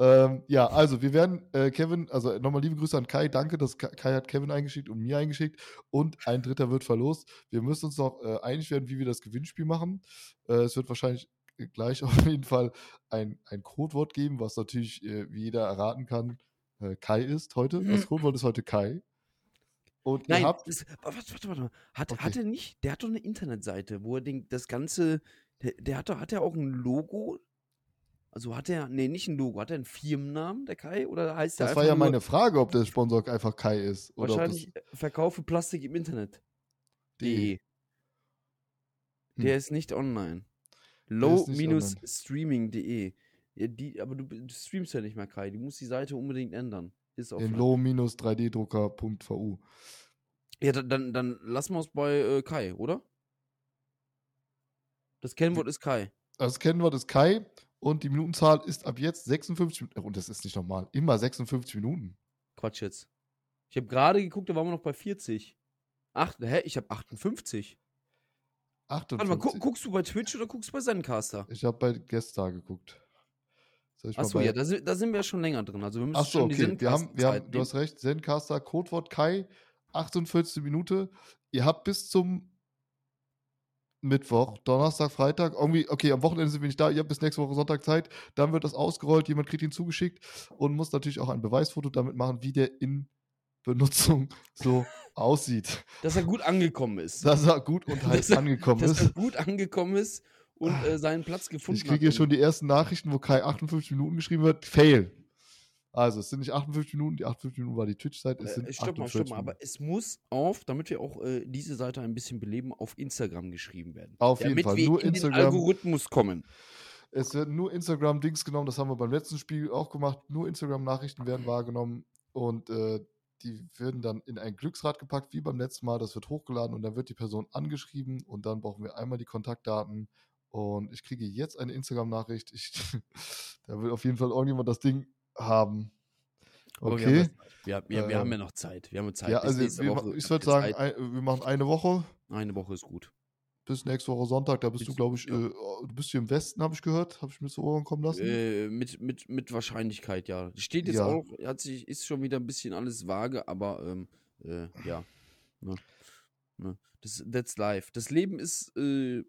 Ähm, ja, also wir werden äh, Kevin, also nochmal liebe Grüße an Kai, danke, dass Kai, Kai hat Kevin eingeschickt und mir eingeschickt und ein dritter wird verlost. Wir müssen uns noch äh, einig werden, wie wir das Gewinnspiel machen. Äh, es wird wahrscheinlich gleich [laughs] auf jeden Fall ein, ein Codewort geben, was natürlich, äh, wie jeder erraten kann, äh, Kai ist heute. Das Codewort ist heute Kai. Und Nein, ihr habt, das, warte, warte, warte. mal. Hat, Okay. hat er nicht? Der hat doch eine Internetseite, wo er den, das Ganze. Der, der hat doch, hat er auch ein Logo? Also hat er, nee, nicht ein Logo, hat er einen Firmennamen, der Kai? Oder heißt der das war ja meine Frage, ob der Sponsor einfach Kai ist. Oder ob das, wahrscheinlich äh, Verkaufe Plastik im Internet. De. Hm. ist nicht online. Der ist nicht online. Low-streaming.de. Ja, die, aber du, du streamst ja nicht mehr, Kai. Du musst die Seite unbedingt ändern. Ist in offline. low-3ddrucker.vu. Ja, dann, dann, dann lassen wir es bei äh, Kai, oder? Das Kennwort ist Kai. Das Kennwort ist Kai und die Minutenzahl ist ab jetzt 56 Minuten. Und das ist nicht normal. Immer 56 Minuten. Quatsch jetzt. Ich habe gerade geguckt, da waren wir noch bei 40. Ach, hä? Ich habe 58. Warte mal, 58. gu guckst du bei Twitch oder guckst du bei Zencaster? Ich habe bei Gestar geguckt. Achso, ja, da sind, da sind wir ja schon länger drin. Also wir müssen Ach so, schon die okay. Wir haben, wir haben, du hast recht, Zencaster, Codewort Kai, 48 Minute. Ihr habt bis zum Mittwoch, Donnerstag, Freitag, irgendwie, okay, am Wochenende sind wir nicht da, ihr habt bis nächste Woche Sonntag Zeit, dann wird das ausgerollt, jemand kriegt ihn zugeschickt und muss natürlich auch ein Beweisfoto damit machen, wie der in Benutzung [laughs] so aussieht. Dass er gut angekommen ist. Dass er gut und halt Dass er- angekommen dass er ist. gut angekommen ist und äh, seinen Platz gefunden Ich kriege hat. hier schon die ersten Nachrichten, wo Kai 58 Minuten geschrieben wird. Fail. Also, es sind nicht 58 Minuten, die 58 Minuten war die Twitch-Zeit, es sind Äh, stopp mal, 48 stopp mal, Minuten. aber es muss auf, damit wir auch äh, diese Seite ein bisschen beleben, auf Instagram geschrieben werden. Auf jeden damit Fall, wir nur in Instagram. den Algorithmus kommen. Es werden nur Instagram-Dings genommen, das haben wir beim letzten Spiel auch gemacht. Nur Instagram-Nachrichten werden wahrgenommen und äh, die werden dann in ein Glücksrad gepackt, wie beim letzten Mal. Das wird hochgeladen und dann wird die Person angeschrieben und dann brauchen wir einmal die Kontaktdaten. Und ich kriege jetzt eine Instagram-Nachricht. Ich, [laughs] da will auf jeden Fall irgendjemand das Ding haben. Aber wir haben Okay. Wir, wir, wir haben ja noch Zeit. Wir haben Zeit. Ja, also wir, ich habt würde sagen, ein, wir machen eine Woche. eine Woche ist gut. bis nächste Woche Sonntag. Da bist Bis- du, glaube ich, ja. äh, du bist hier im Westen, habe ich gehört. Habe ich mir zu Ohren kommen lassen. Äh, mit, mit, mit Wahrscheinlichkeit, ja. Steht jetzt Ja. auch, hat sich, ist schon wieder ein bisschen alles vage, aber ähm, äh, ja. Ne? Ne? Das, that's life. Das Leben ist äh,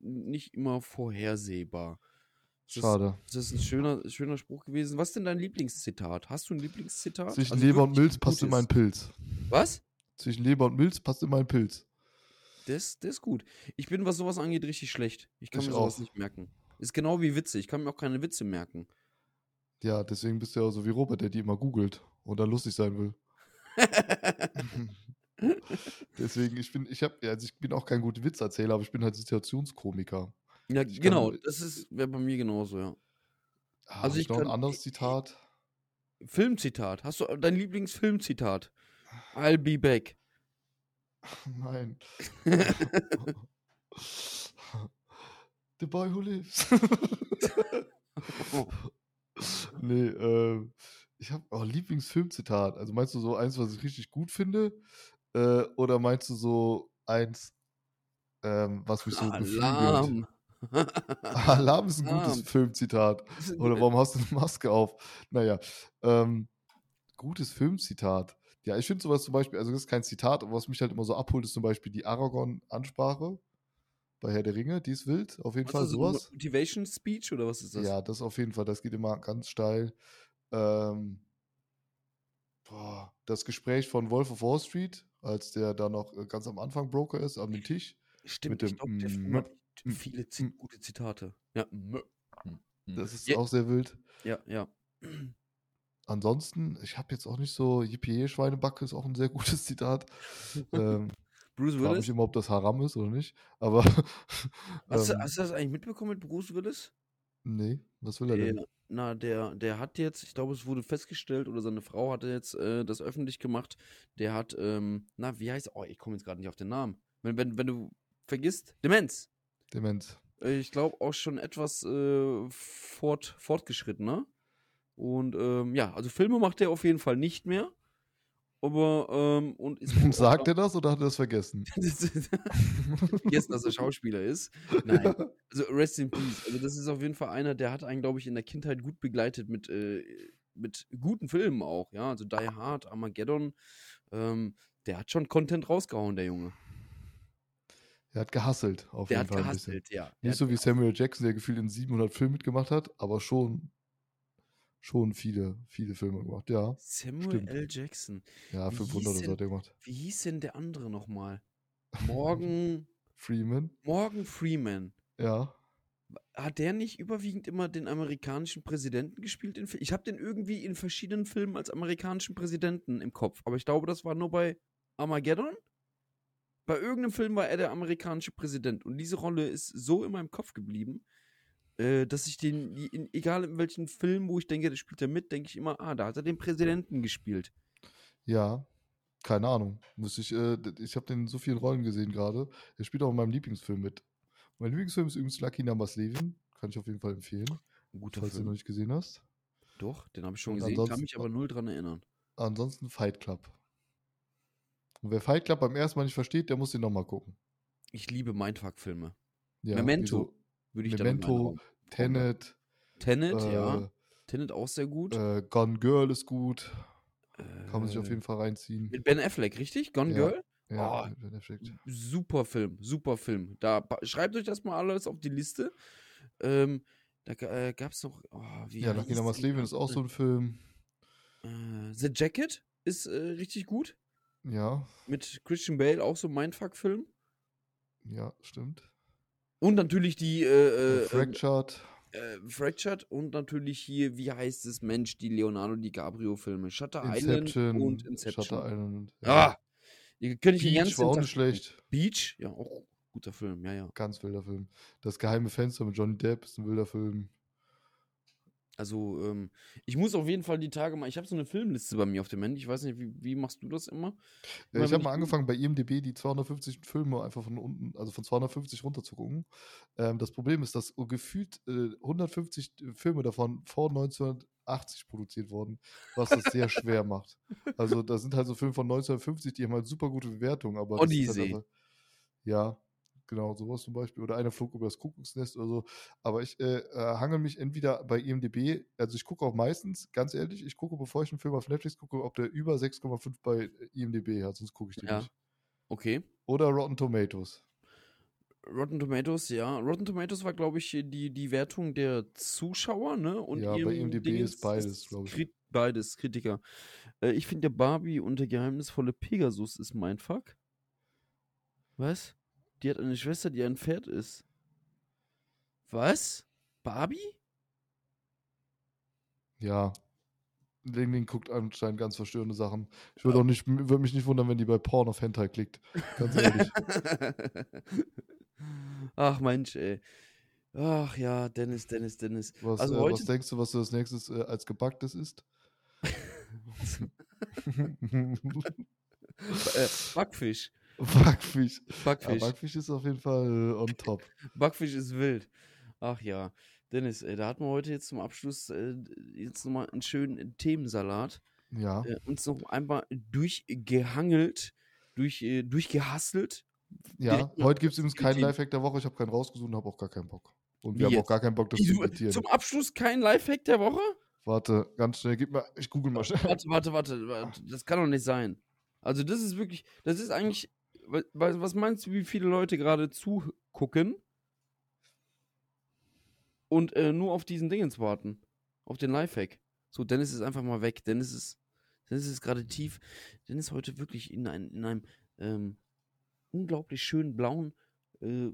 nicht immer vorhersehbar. Das ist- Schade. Das ist ein schöner, schöner Spruch gewesen. Was ist denn dein Lieblingszitat? Hast du ein Lieblingszitat? Zwischen Also Leber und Milz passt immer ein Pilz. Was? Zwischen Leber und Milz passt immer ein Pilz. Das, das ist gut. Ich bin, was sowas angeht, richtig schlecht. Ich kann Ich mir sowas auch. nicht merken. Ist genau wie Witze. Ich kann mir auch keine Witze merken. Ja, deswegen bist du ja so wie Robert, der die immer googelt und dann lustig sein will. [laughs] [laughs] deswegen, ich bin, ich habe, ja, also ich bin auch kein guter Witzerzähler, aber ich bin halt Situationskomiker. Ja, Ich kann- genau. Das ist wäre bei mir genauso, ja. Ah, Also ich noch ein kann- anderes Zitat. Filmzitat. Hast du dein Lieblingsfilmzitat? I'll be back. Nein. [laughs] The boy who lives. [laughs] nee, ähm, ich habe auch Lieblingsfilmzitat. Also meinst du so eins, was ich richtig gut finde? Äh, oder meinst du so eins, ähm, was mich so? Alarm. Alarm ist ein gutes Alarm. Filmzitat. Oder warum hast du eine Maske auf? Naja, ähm, gutes Filmzitat. Ja, ich finde sowas zum Beispiel, also das ist kein Zitat, aber was mich halt immer so abholt, ist zum Beispiel die Aragorn-Ansprache bei Herr der Ringe. Die ist wild, auf jeden Was Fall ist so sowas. Motivation Speech oder was ist das? Ja, das auf jeden Fall, das geht immer ganz steil. Ähm, boah, das Gespräch von Wolf of Wall Street, als der da noch äh, ganz am Anfang Broker ist, an dem Tisch. Stimmt, mit ich dem der M- hat viele Zi gute Zitate. Ja. m- m- Das ist ja, auch sehr wild. ja, ja. Ansonsten, ich habe jetzt auch nicht so, Yippie Schweinebacke ist auch ein sehr gutes Zitat. [laughs] ähm, Bruce frage Willis. mich immer, ob das Haram ist oder nicht. Aber [laughs] Hast, du, ähm, hast du das eigentlich mitbekommen mit Bruce Willis? nee, was will er denn? Der, na, der, der hat jetzt, ich glaube, es wurde festgestellt, oder seine Frau hatte jetzt äh, das öffentlich gemacht. Der hat, ähm, na, wie heißt, oh, ich komme jetzt gerade nicht auf den Namen. Wenn, wenn, wenn du vergisst, Demenz. Äh, Ich glaube auch schon etwas äh, fort, fortgeschrittener. Und ähm, ja, also Filme macht er auf jeden Fall nicht mehr. Aber, ähm, und [laughs] Sagt er das oder hat er [laughs] das vergessen? vergessen, dass er Schauspieler ist. Nein. Also Rest in Peace. Also das ist auf jeden Fall einer, der hat einen, glaube ich, in der Kindheit gut begleitet mit, äh, mit guten Filmen auch. Ja, also Die Hard, Armageddon. Ähm, der hat schon Content rausgehauen, der Junge. Er hat gehasselt, auf Der jeden hat Fall. ein bisschen. gehasselt, ja. Der Nicht hat so wie Samuel Jackson, der gefühlt in 700 Filmen mitgemacht hat, aber schon, schon viele, viele Filme gemacht. Ja, Samuel stimmt. L. Jackson. ja, Wie 500 hieß oder so hat er gemacht. Wie hieß denn der andere nochmal? [laughs] Morgan, Freeman, Morgan Freeman. ja. Hat der nicht überwiegend immer den amerikanischen Präsidenten gespielt? Ich habe den irgendwie in verschiedenen Filmen als amerikanischen Präsidenten im Kopf. Aber ich glaube, das war nur bei Armageddon. Bei irgendeinem Film war er der amerikanische Präsident. Und diese Rolle ist so in meinem Kopf geblieben, äh, dass ich den, in, egal in welchen Film, wo ich denke, der spielt er mit, denke ich immer, ah, da hat er den Präsidenten gespielt. Ja, keine Ahnung. Muss ich äh, ich habe den in so vielen Rollen gesehen gerade. Er spielt auch in meinem Lieblingsfilm mit. Mein Lieblingsfilm ist übrigens Lucky Number Levin. Kann ich auf jeden Fall empfehlen, Ein guter falls du ihn noch Film. nicht gesehen hast. Doch, den habe ich schon Und gesehen, kann mich aber null dran erinnern. Ansonsten Fight Club. Und wer Fight Club beim ersten Mal nicht versteht, der muss den nochmal gucken. Ich liebe Mindfuck-Filme. Ja, Memento. Würde ich Memento, Tenet, Tenet, ja. äh, Tenet auch sehr gut. äh, Gone Girl ist gut. Kann man sich auf Äh, jeden Fall reinziehen. Mit Ben Affleck, richtig? Gone Ja. Girl? Ja, oh. Super Film, super Film. Da schreibt euch das mal alles auf die Liste. Ähm, da äh, gab es noch. Oh, wie ja, Lucky Number die Levin ist auch so ein Film. Äh, The Jacket ist äh, richtig gut. Ja, Mit Christian Bale, auch so ein Mindfuck-Film. ja, stimmt. Und natürlich die äh, Äh, äh, Fractured. äh, Fractured und natürlich hier, wie heißt es, Mensch, die Leonardo DiCaprio-Filme. Shutter Inception. Island und Inception. Shutter Island. Ah! Ihr könnt Beach ganzen war auch nicht schlecht. Beach, ja, auch guter Film, ja, ja. Ganz wilder Film. Das geheime Fenster mit Johnny Depp ist ein wilder Film. Also, ähm, ich muss auf jeden Fall die Tage mal. Ich habe so eine Filmliste bei mir auf dem Handy. Ich weiß nicht, wie, wie machst du das immer? Ja, ich habe mal angefangen bei IMDb die 250 Filme einfach von unten, also von 250 runter zu gucken. Ähm, das Problem ist, dass so gefühlt äh, 150 Filme davon vor 1980 produziert wurden, was das sehr [laughs] schwer macht. Also da sind halt so Filme von 1950, die haben halt super gute Bewertungen, aber ist Odyssey. Halt einfach, ja, Genau, sowas zum Beispiel. Oder einer flog über das Kuckucksnest oder so. Aber ich äh, äh, hangel mich entweder bei IMDB, also ich gucke auch meistens, ganz ehrlich, ich gucke, bevor ich einen Film auf Netflix gucke, ob der über 6,5 bei IMDB hat, sonst gucke ich den Ja. nicht. Okay. Oder Rotten Tomatoes. Rotten Tomatoes, ja. Rotten Tomatoes war, glaube ich, die, die Wertung der Zuschauer, ne? Und Ja, bei IMDb Dingens ist beides, glaub ich. Krit beides, Kritiker. Äh, ich finde, Barbie und der geheimnisvolle Pegasus ist mein Fuck. Was? Die hat eine Schwester, die ein Pferd ist. Was? Barbie? Ja. Ling guckt anscheinend ganz verstörende Sachen. Ich würde auch nicht, würde mich nicht wundern, wenn die bei Porn auf Hentai klickt. Ganz ehrlich. [laughs] Ach Mensch, ey. Ach ja, Dennis, Dennis, Dennis. Was, Also äh, heute- was denkst du, was du als nächstes äh, als gebacktes isst? [laughs] äh, Backfisch. Backfisch. Ja, Backfisch. Backfisch ist auf jeden Fall äh, on top. [laughs] Backfisch ist wild. Ach ja. Dennis, ey, da hatten wir heute jetzt zum Abschluss äh, jetzt nochmal einen schönen Themensalat. Ja. Äh, uns noch einmal durchgehangelt, durch, äh, durchgehasselt. Ja, heute gibt es übrigens keinen. Lifehack der Woche. Ich habe keinen rausgesucht und habe auch gar keinen Bock. Und Wie wir haben jetzt? auch gar keinen Bock, das zu imitieren. Zum Abschluss kein Lifehack der Woche? Warte, ganz schnell, gib mal, ich google mal schnell. Warte, warte, warte, warte. Das kann doch nicht sein. Also, das ist wirklich, das ist eigentlich, was meinst du, wie viele Leute gerade zugucken und äh, nur auf diesen Dingens warten? Auf den Lifehack. So, Dennis ist einfach mal weg. Dennis ist, Dennis ist gerade tief. Dennis ist heute wirklich in, ein, in einem ähm, unglaublich schönen blauen, äh,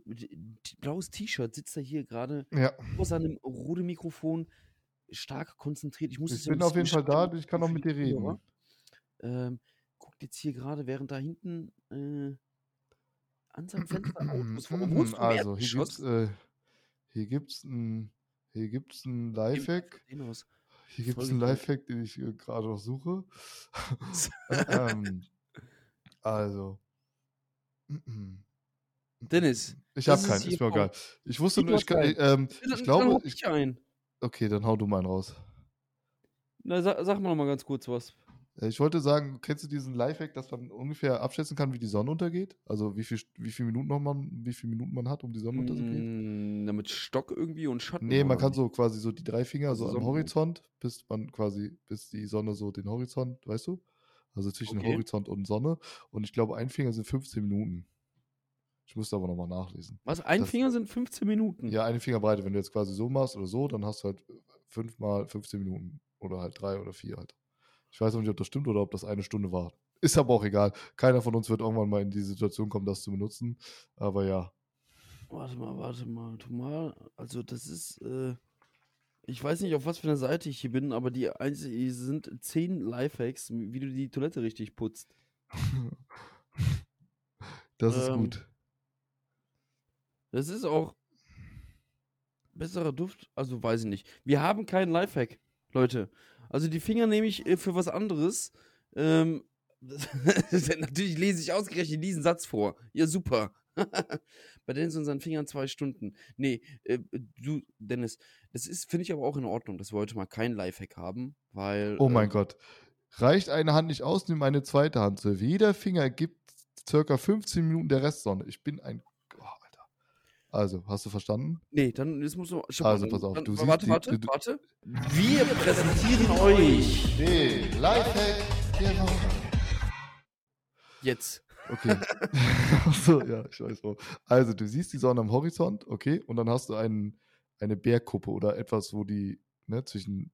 blaues T-Shirt sitzt er hier gerade Ja, vor seinem roten Mikrofon stark konzentriert. Ich muss es ich bin auf jeden Fall da, ich kann auch mit dir reden. Ähm, jetzt hier gerade, während da hinten äh, an seinem Fenster Autos vom Also, hier gibt's, äh, hier gibt's ein, hier gibt's ein Lifehack. Aus. Hier gibt es Folge einen drei. Lifehack, den ich äh, gerade noch suche. [laughs] [laughs] ähm, also. Dennis, Ich habe keinen, ist mir egal. Ich wusste nur, ich, kann, keinen. ähm, ich dann glaube, ich, ich ein. okay, dann hau du meinen raus. Na, sag, sag mal noch mal ganz kurz was. Äh, Ich wollte sagen, kennst du diesen Lifehack, dass man ungefähr abschätzen kann, wie die Sonne untergeht? Also wie viel, wie viel Minuten noch man, wie viel Minuten man hat, um die Sonne unterzugehen? Mm, damit Stock irgendwie und Schatten. Nee, man kann so quasi so die drei Finger Also so am. Horizont, bis man quasi, bis die Sonne so den Horizont, weißt du? Also zwischen Okay. Horizont und Sonne. Und ich glaube, ein Finger sind 15 Minuten. Ich musste aber nochmal nachlesen. Was? Ein das- Finger sind 15 Minuten. Ja, eine Fingerbreite. Wenn du jetzt quasi so machst oder so, dann hast du halt fünf mal 15 Minuten. Oder halt drei oder vier halt. Ich weiß auch nicht, ob das stimmt oder ob das eine Stunde war. Ist aber auch egal. Keiner von uns wird irgendwann mal in die Situation kommen, das zu benutzen. Aber ja. Warte mal, warte mal, tu mal. Also das ist, äh, ich weiß nicht, auf was für einer Seite ich hier bin, aber die einzige, hier sind zehn Lifehacks, wie du die Toilette richtig putzt. [laughs] Das ist Ähm, gut. Das ist auch besserer Duft, also weiß ich nicht. Wir haben keinen Lifehack, Leute. Also die Finger nehme ich äh, für was anderes. Ähm, [laughs] natürlich lese ich ausgerechnet diesen Satz vor. Ja, super. [laughs] Bei Dennis und seinen Fingern zwei Stunden. Nee, äh, du, Dennis, das ist, finde ich aber auch in Ordnung, dass wir heute mal keinen Lifehack haben, weil. Oh mein ähm, Gott. Reicht eine Hand nicht aus, nimm eine zweite Hand. So, jeder Finger gibt circa 15 Minuten der Restsonne. Ich bin ein. Also, hast du verstanden? Nee, dann das muss noch. stopp Also, mal, pass auf, Dann, du warte, siehst die- warte, du- warte. Wir [laughs] präsentieren euch Den Lifehack der Woche. jetzt. Okay. [laughs] Achso, ja, ich weiß wo. Also, du siehst die Sonne am Horizont, okay, und dann hast du einen, eine Bergkuppe oder etwas, wo die, ne, zwischen,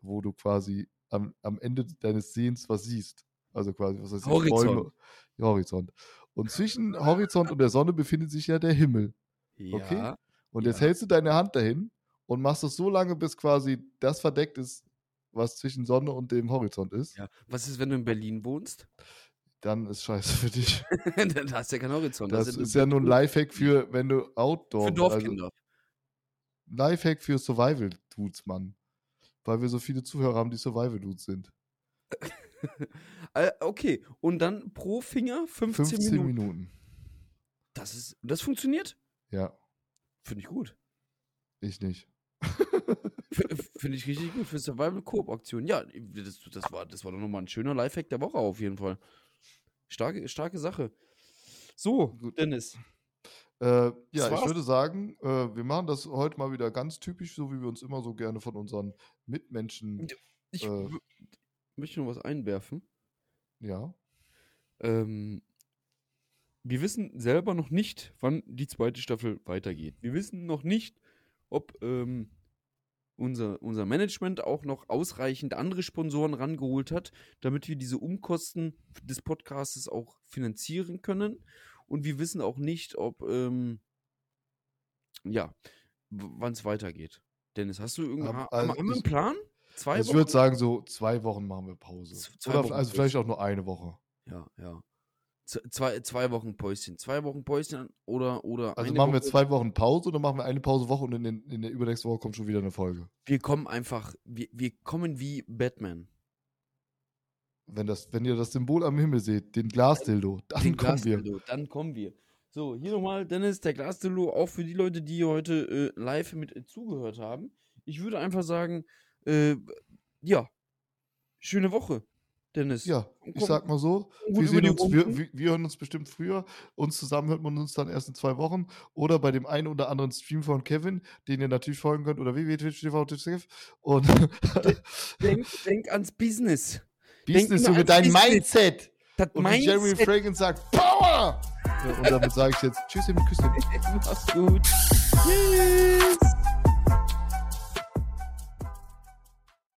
wo du quasi am, am Ende deines Sehens was siehst. Also quasi, was heißt Horizont. Horizont. Und zwischen Horizont und der Sonne befindet sich ja der Himmel. Okay. Ja. Und jetzt Ja. hältst du deine Hand dahin und machst es so lange, bis quasi das verdeckt ist, was zwischen Sonne und dem Horizont ist. ja. Was ist, wenn du in Berlin wohnst? Dann ist scheiße für dich. [laughs] Dann hast du ja keinen Horizont. Das ist ist ja nur ein Lifehack für, wenn du Outdoor für Also, Dorfkinder. Lifehack für Survival-Dudes, Mann. Weil wir so viele Zuhörer haben, die Survival-Dudes sind. [laughs] äh, okay, und dann pro Finger 15, 15 Minuten. Minuten. Das, ist, das funktioniert? Ja, Finde ich gut. ich nicht. [laughs] Finde ich richtig gut für Survival-Koop-Aktion. Ja, das, das, war, das war doch nochmal ein schöner Lifehack der Woche auf jeden Fall. Starke, starke Sache. So, Gut. Dennis. Äh, ja, ich würde sagen, äh, wir machen das heute mal wieder ganz typisch, so wie wir uns immer so gerne von unseren Mitmenschen, Ich Äh. möchte noch was einwerfen. ja. Ähm, wir wissen selber noch nicht, wann die zweite Staffel weitergeht. Wir wissen noch nicht, ob ähm, unser, unser Management auch noch ausreichend andere Sponsoren rangeholt hat, damit wir diese Umkosten des Podcasts auch finanzieren können. Und wir wissen auch nicht, ob, ähm, ja, wann es weitergeht. Dennis, hast du irgendeinen also ich- Plan? Zwei Also ich würde sagen, so zwei Wochen machen wir Pause. Zwei Oder Wochen also vielleicht auch nur eine Woche. Ja, ja. Zwei, zwei Wochen Päuschen. Zwei Wochen Päuschen oder, oder Also machen wir Woche. zwei Wochen Pause oder machen wir eine Pause Woche und in, den, in der übernächsten Woche kommt schon wieder eine Folge. Wir kommen einfach, wir, wir kommen wie Batman. Wenn, das, wenn ihr das Symbol am Himmel seht, den Glasdildo, dann Den kommen wir. Glasdildo, Dann kommen wir. So, hier nochmal, Dennis, der Glasdildo, auch für die Leute, die heute äh, live mit äh, zugehört haben. Ich würde einfach sagen, äh, ja, schöne Woche, Dennis. Ja, Komm, ich sag mal so, wir, sehen uns, wir, wir, hören uns bestimmt früher. Uns zusammen hört man uns dann erst in zwei Wochen. Oder bei dem einen oder anderen Stream von Kevin, den ihr natürlich folgen könnt. Oder www.twitch.tv. Und [laughs] denk, denk ans Business. Business, immer Junge, dein Business. Mindset. Das Und wie Jeremy Mindset. Fragrance sagt, Power! Und damit sage ich jetzt Tschüss, mit Küsschen. [laughs] Mach's gut. Tschüss.